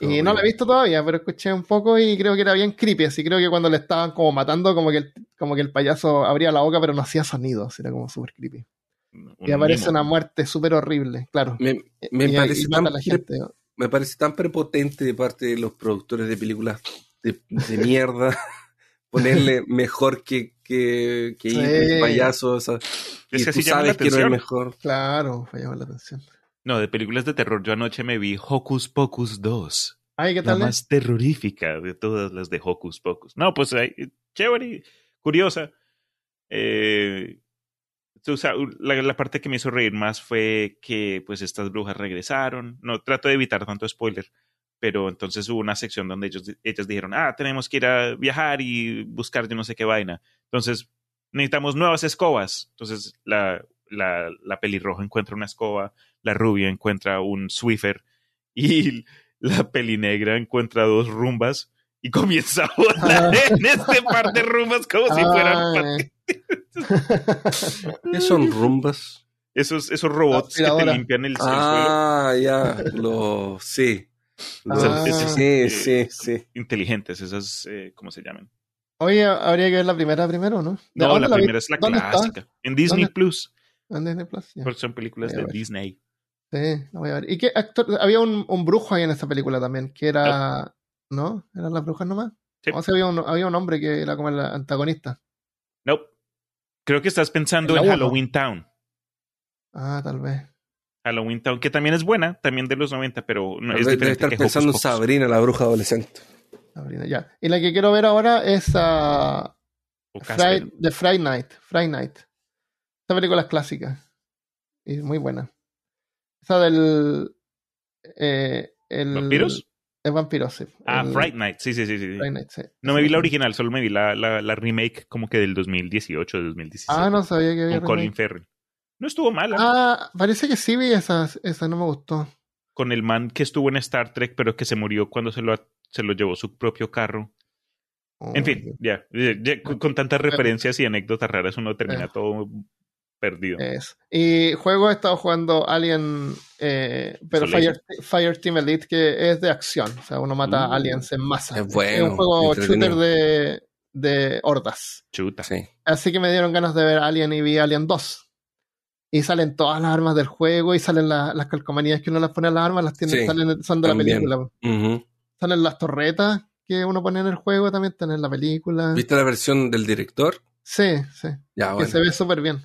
A: Y no la he visto todavía, pero escuché un poco y creo que era bien creepy. Así creo que cuando le estaban como matando, como que el, como que el payaso abría la boca, pero no hacía sonidos. Era como súper creepy.
C: Un
A: Y aparece
C: mimo.
A: una muerte súper horrible, claro.
B: Me, me
A: y,
B: parece
A: y
B: tan
A: a la
B: me parece tan prepotente de parte de los productores de películas de, de mierda *laughs* ponerle mejor que, que, que
A: Sí.
B: el payaso. o sea,
C: Es que
B: tú
C: la
B: sabes que no es
C: atención.
B: mejor.
A: Claro, me llama la atención.
C: No, de películas de terror. Yo anoche me vi Hocus Pocus 2.
A: Ay, ¿qué
C: La
A: tal? es?
C: más terrorífica de todas las de Hocus Pocus. No, pues chévere, curiosa. Eh, o sea, la, la parte que me hizo reír más fue que pues estas brujas regresaron. No, trato de evitar tanto spoiler. Pero entonces hubo una sección donde ellos, ellas dijeron, ah, tenemos que ir a viajar y buscar yo no sé qué vaina. Entonces, necesitamos nuevas escobas. Entonces, la, la, la pelirroja encuentra una escoba, la rubia encuentra un Swiffer y *laughs* la pelinegra encuentra dos rumbas y comienza a volar en este par de rumbas como si fueran.
B: ¿Qué son rumbas?
C: esos, esos robots que te limpian el, suelo.
B: Ah, ya. Lo, sí.
A: Ah.
B: sí, sí, sí.
C: Inteligentes, esas, eh, ¿cómo se llaman?
A: Oye, habría que ver la primera primero, ¿no? ¿De
C: No, la
A: vi?
C: primera es la clásica. En Disney
A: ¿Dónde?
C: Plus,
A: En Disney Plus,
C: porque son películas de. Disney.
A: Sí, la voy a ver. ¿Y qué actor? Había un, un brujo ahí en esta película también, que era. ¿No? ¿Eran las brujas nomás?
C: Sí.
A: O sea, había un, había un hombre que era como el antagonista.
C: No. Creo que estás pensando
A: En
C: en. Halloween Town.
A: Ah, tal vez.
C: Halloween Town, que también es buena, también de los 90, pero no, es
B: Debe, estar
C: que
B: pensando en
C: Hocus Pocus.
B: Sabrina, la bruja adolescente.
A: Sabrina, ya. Y la que quiero ver ahora es a
C: O Casper.
A: Friday, The Friday Night. Friday Night. Esta película es clásica. Y muy buena. Esa del. Eh, el,
C: ¿Vampiros?
A: Es vampiros, sí.
C: Ah,
A: El-
C: Fright Night, sí, sí, sí. sí.
A: Friday Night, sí.
C: No me vi la original, solo me vi la, la, la remake como que del 2018, de 2017.
A: Ah, no sabía que había.
C: con Colin
A: remake.
C: No estuvo mala.
A: Ah, parece que sí vi esa. Esa no me gustó.
C: Con el man que estuvo en Star Trek, pero que se murió cuando se lo, se lo llevó su propio carro. En fin, ya. ya, ya, con, con tantas referencias y anécdotas raras uno termina
A: Eh.
C: todo perdido.
A: Eso. Y juego he estado jugando Alien, eh, pero. Fire, Fire Team Elite, que es de acción. O sea, uno mata
B: Mm.
A: aliens en masa.
B: Es bueno,
A: Es un juego shooter de, de hordas.
C: Chuta.
B: Sí.
A: Así que me dieron ganas de ver Alien y vi Alien 2. Y salen todas las armas del juego y salen la- las calcomanías que uno las pone a las armas, las tiene,
B: Sí,
A: salen, son de
B: también.
A: la película. Salen las torretas que uno pone en el juego, también están en la película.
B: ¿Viste la versión del director?
A: Sí, sí.
B: Ya,
A: Que
B: bueno.
A: se ve súper bien.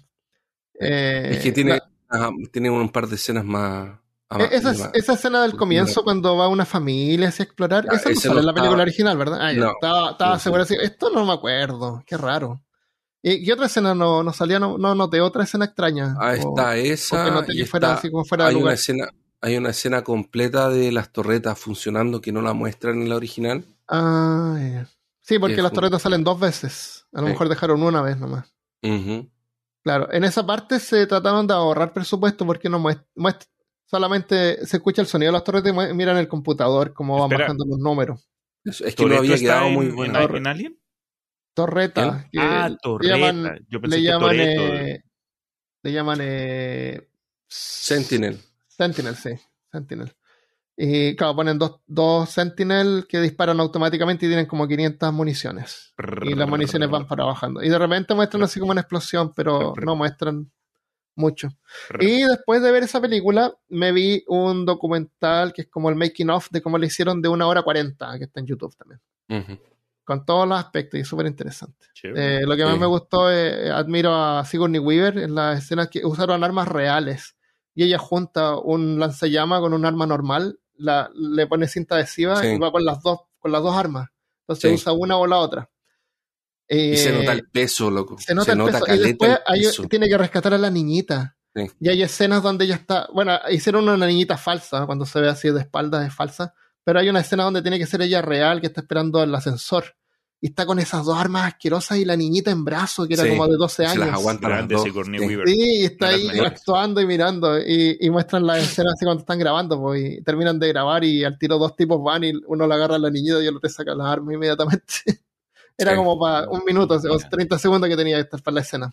A: Eh,
B: Es que tiene,
A: la-
B: ajá, tiene un par de escenas más.
A: Eh,
B: más-
A: Esa,
B: más-
A: esa escena del comienzo cuando va una familia hacia explorar, esa no sale
B: no
A: en la película
B: estaba-
A: original, ¿verdad? Ah,
B: No.
A: estaba, estaba seguro así, esto no me acuerdo, qué raro. ¿Y otra escena no, no salía? No, no noté otra escena extraña.
B: Ah,
A: O-
B: está
A: o que
B: esa.
A: noté
B: y
A: que fuera
B: está-
A: así como fuera de
B: hay, una escena, hay una escena completa de las torretas funcionando que no la muestran en la original.
A: Ah. Sí, porque
B: Es
A: las
B: un-
A: torretas salen dos veces. A lo
B: Sí.
A: mejor dejaron una vez nomás. Claro, en esa parte se trataron de ahorrar presupuesto porque no muest- muest- solamente se escucha el sonido de las torretas y miran el computador cómo van
C: Espera.
A: bajando los números.
B: Es, es que no
C: ¿Toretto
B: había quedado
C: en,
B: muy
C: en-
B: bueno.
C: en Alien?
A: Torreta. que
C: ah,
A: le
C: Torreta.
A: llaman-
C: Yo pensé
A: le
C: que
A: llaman,
C: Toretto.
A: eh, le llaman eh,
B: Sentinel.
A: Sentinel, sí, Sentinel. Y claro, ponen dos, dos Sentinel que disparan automáticamente y tienen como 500 municiones. Y las municiones van para bajando. Y de repente muestran así como una explosión, pero no muestran mucho. Y después de ver esa película, me vi un documental que es como el making of de cómo le hicieron de una hora 40, que está en YouTube también. Con todos los aspectos y es súper interesante. Eh, lo que más
B: Sí.
A: me gustó, eh, admiro a Sigourney Weaver en las escenas que usaron armas reales. Y ella junta un lanzallamas con un arma normal, la, le pone cinta adhesiva
B: Sí.
A: y va con las dos, con las dos armas. Entonces
B: Sí.
A: usa una o la otra.
B: Y se
A: Eh,
B: nota el peso, loco.
A: se nota el peso. Y después
B: el
A: hay-
B: peso.
A: tiene que rescatar a la niñita. Y hay escenas donde ella está. Bueno, hicieron una niñita falsa, cuando se ve así de espaldas es falsa. Pero hay una escena donde tiene que ser ella real, que está esperando el ascensor. Y está con esas dos armas asquerosas y la niñita en brazo, que era
B: Sí,
A: como de 12
B: se
A: años.
B: las aguanta las
C: Grande
B: dos.
C: Sigourney
B: Sí.
C: Weaver.
A: Sí, y está
C: las
A: ahí actuando y mirando. Y, y muestran las escenas así cuando están grabando. Pues, y terminan de grabar y al tiro dos tipos van y uno le agarra a la niñita y el otro le saca las armas inmediatamente. *laughs* Era
B: Sí.
A: como para un minuto o
C: Mira.
A: 30 segundos que tenía que estar para la escena.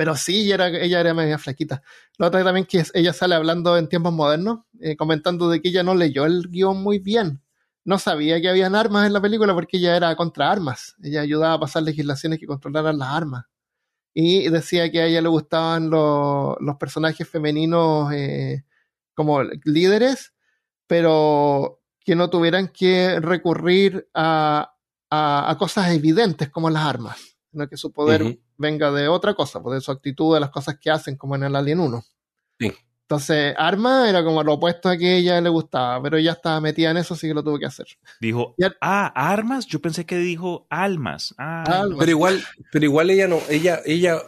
A: Pero sí, ella era, ella era media flaquita. La otra también que ella sale hablando en tiempos modernos, eh, comentando de que ella no leyó el guion muy bien. No sabía que habían armas en la película porque ella era contra armas. Ella ayudaba a pasar legislaciones que controlaran las armas. Y decía que a ella le gustaban los, personajes femeninos eh, como líderes, pero que no tuvieran que recurrir a, a- cosas evidentes como las armas, sino que su poder. Venga de otra cosa, pues de su actitud, de las cosas que hacen, como en el Alien 1.
B: Sí.
A: Entonces, arma era como lo opuesto a que a ella le gustaba, pero ella estaba metida en eso, así que lo tuvo que hacer.
C: Dijo, ah, armas. Yo pensé que dijo almas. Ah,
A: Almas.
B: Pero igual, pero igual ella no, ella, ella,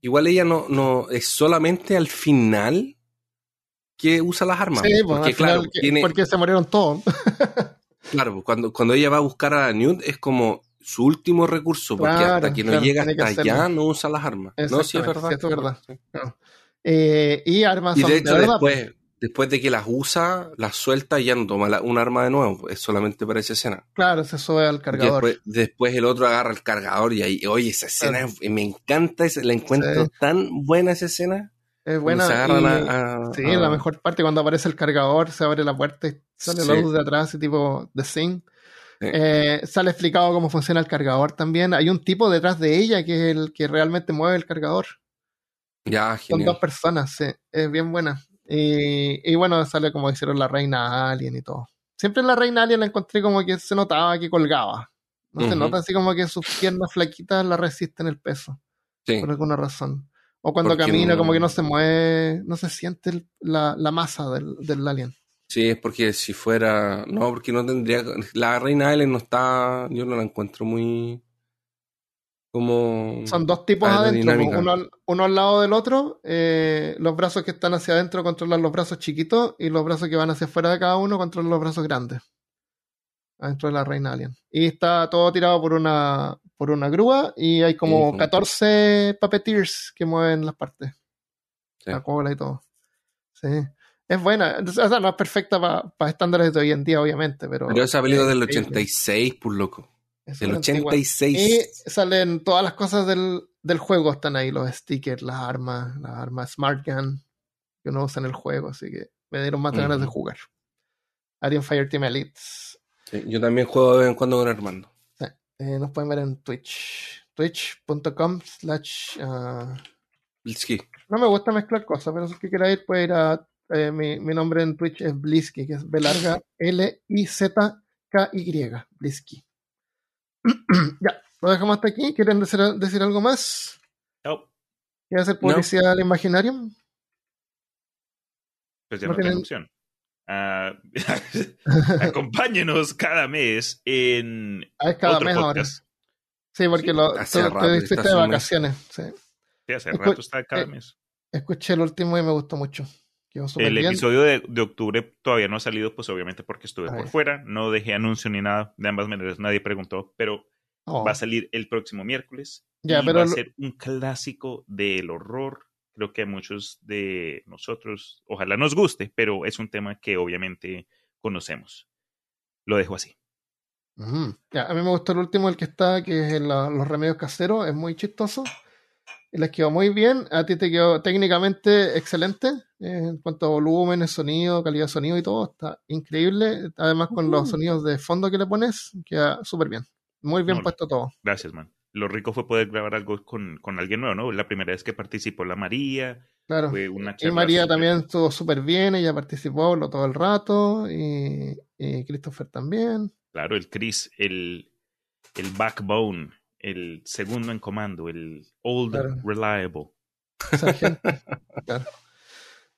B: igual ella no, no, es solamente al final que usa las armas.
A: Sí, pues,
B: porque claro,
A: que-
B: tiene,
A: porque se murieron todos. *laughs*
B: claro, pues, cuando, cuando ella va a buscar a Newt es como su último recurso, porque
A: Claro,
B: hasta que no
A: claro,
B: llega hasta allá no usa las armas. No, sí es verdad.
A: sí, es verdad.
B: Sí.
A: Eh, y armas
B: Y
A: son
B: de hecho
A: verdad, pues.
B: después, después de que las usa, las suelta y ya no toma la- un arma de nuevo. Es solamente para esa escena.
A: Claro, se sube al cargador.
B: Después, después el otro agarra el cargador y ahí, oye, esa escena,
A: Claro.
B: me encanta, esa- la encuentro
A: Sí.
B: tan buena esa escena.
A: es buena.
B: se
A: y-
B: a- a-
A: sí,
B: a-
A: la mejor parte cuando aparece el cargador, se abre la puerta y sale la luz de atrás, y tipo The Thing. Eh, sale explicado cómo funciona el cargador también. Hay un tipo detrás de ella que es el que realmente mueve el cargador.
B: Ya,
A: Son
B: genial.
A: dos personas, sí. Es bien buena. Y, y bueno, sale como hicieron la reina alien y todo. Siempre en la reina alien la encontré como que se notaba que colgaba. No se nota así como que sus piernas flaquitas la resisten el peso,
B: Sí.
A: por alguna razón. O cuando
B: Porque
A: camina
B: no-
A: como que no se mueve, no se siente la, la masa del, del alien.
B: Sí, es porque si fuera. No, porque no tendría. La reina Ellen no está. Yo no la encuentro muy. Como.
A: Son dos tipos adentro,
B: aerodinámica.
A: uno, al- uno al lado del otro. eh, los brazos que están hacia adentro controlan los brazos chiquitos y los brazos que van hacia afuera de cada uno controlan los brazos grandes. Adentro de la reina alien. Y está todo tirado por una, por una grúa y hay como
B: Ujú.
A: 14 puppeteers que mueven las partes.
B: Sí.
A: La cola y todo. Sí. Es buena. O sea, no es perfecta para estándares de hoy en día, obviamente, pero...
B: Pero esa película
A: es
B: del
A: increíble.
B: 86, por loco.
A: Es
B: Del
A: una antigua.
B: 86.
A: Y salen todas las cosas del, del juego, están ahí, los stickers, las armas, las armas Smart Gun que uno usa en el juego, así que me dieron más ganas de jugar. Alien Fireteam Elites.
B: Sí, yo también juego de vez en cuando con Armando.
A: Eh, nos pueden ver en Twitch. Twitch.com slash... ah, no me gusta mezclar cosas, pero si es que quiera ir, puede ir a... eh, mi, mi nombre en Twitch es Blisky, que es B larga L-I-Z-K-Y. Blisky. *clears throat* ya, lo dejamos hasta aquí. ¿Quieren decir, decir algo más?
C: Oh,
A: ¿Quieren hacer publicidad al Imaginarium?
C: pues ya
A: No
C: no, tengo
A: tienen-
C: opción. Ah, *laughs* acompáñenos cada mes en
A: Ah, es cada
C: otro
A: mes ahora. Sí, porque
C: Sí,
A: lo,
B: rato está
A: de
B: mes.
A: vacaciones. Sí.
C: Sí, hace
A: Escu-
C: rato está cada
A: eh,
C: mes.
A: Escuché el último y me gustó mucho. Quedó
C: El
A: bien.
C: episodio de, de octubre todavía no ha salido, pues obviamente porque estuve
A: Ay.
C: por fuera, no dejé anuncio ni nada, de ambas maneras nadie preguntó, pero
A: Oh,
C: va a salir el próximo miércoles
A: Ya,
C: y
A: pero
C: va a ser un clásico del horror. Creo que a muchos de nosotros, ojalá nos guste, pero es un tema que obviamente conocemos. Lo dejo así.
A: Ya, a mí me gustó el último, el que está, que es el, los remedios caseros. Es muy chistoso. Les quedó muy bien. A ti te quedó técnicamente excelente. eh, en cuanto a volúmenes, sonido, calidad de sonido y todo. Está increíble. Además, con los sonidos de fondo que le pones, queda súper bien. Muy bien
C: No,
A: puesto todo.
C: Gracias, man. Lo rico fue poder grabar algo con, con alguien nuevo, ¿no? La primera vez que participó la María,
A: Claro.
C: fue una
A: Y María también estuvo súper bien, ella participó habló todo el rato, y, y Christopher también.
C: Claro, el Chris, el, el backbone, el segundo en comando, el old
A: Claro.
C: reliable. *laughs*
A: Claro.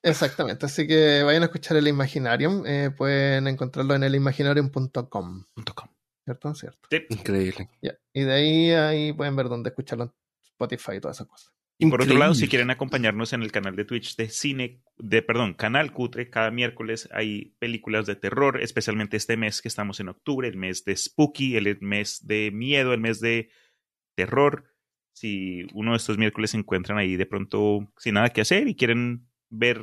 A: Exactamente, así que vayan a escuchar el Imaginarium, eh, pueden encontrarlo en elimaginarium.com,
C: punto com.
A: ¿cierto? Cierto.
C: Sí.
B: Increíble.
A: Y de ahí, ahí pueden ver dónde escucharlo en Spotify y todas esas cosas.
C: Y por otro lado, si quieren acompañarnos en el canal de Twitch de cine, de perdón, canal Cutre, cada miércoles hay películas de terror, especialmente este mes que estamos en octubre, el mes de Spooky, el mes de miedo, el mes de terror. Si uno de estos miércoles se encuentran ahí de pronto sin nada que hacer y quieren ver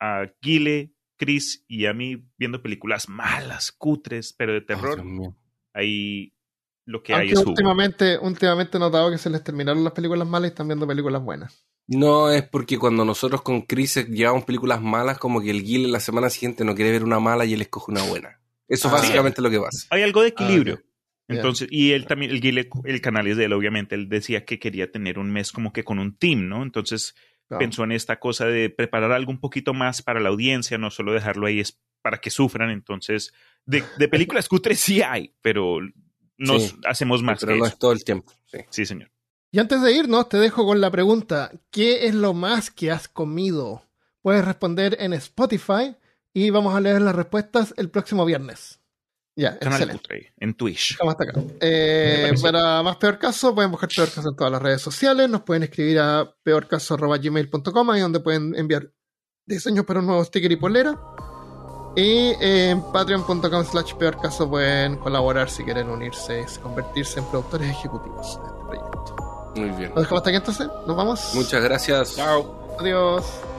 C: a Gile, Chris y a mí viendo películas malas, cutres, pero de terror, ahí lo que hay es jugo.
A: últimamente, últimamente he notado que se les terminaron las películas malas y están viendo películas buenas.
B: No, es porque cuando nosotros con Chris llevamos películas malas, como que el Gil la semana siguiente no quiere ver una mala y él escoge una buena. Eso es
A: Ah.
B: básicamente lo que pasa.
C: hay algo de equilibrio.
A: Ah.
C: Entonces, y él también, el, Guile- el canal es de él, obviamente, él decía que quería tener un mes como que con un team, ¿no? Entonces
A: Claro.
C: pensó en esta cosa de preparar algo un poquito más para la audiencia, no solo dejarlo ahí es para que sufran. Entonces, de, de películas cutres sí hay, pero nos
B: Sí,
C: hacemos más
B: Pero
C: que
B: no
C: eso.
B: es todo el tiempo. Sí.
C: Sí, señor.
A: Y antes de irnos, te dejo con la pregunta: ¿Qué es lo más que has comido? Puedes responder en Spotify y vamos a leer las respuestas el próximo viernes. Ya.
C: Cutre, en Twitch.
A: Dejamos hasta acá. Eh, para más peor caso, pueden buscar peor caso en todas las redes sociales. Nos pueden escribir a peorcaso.gmail.com, ahí donde pueden enviar diseños para un nuevo sticker y polera. Y en patreon.com slash peor caso pueden colaborar si quieren unirse y convertirse en productores ejecutivos de este proyecto.
B: Muy bien.
A: Lo dejamos hasta aquí entonces. Nos vamos.
B: Muchas gracias.
C: Chao.
A: Adiós.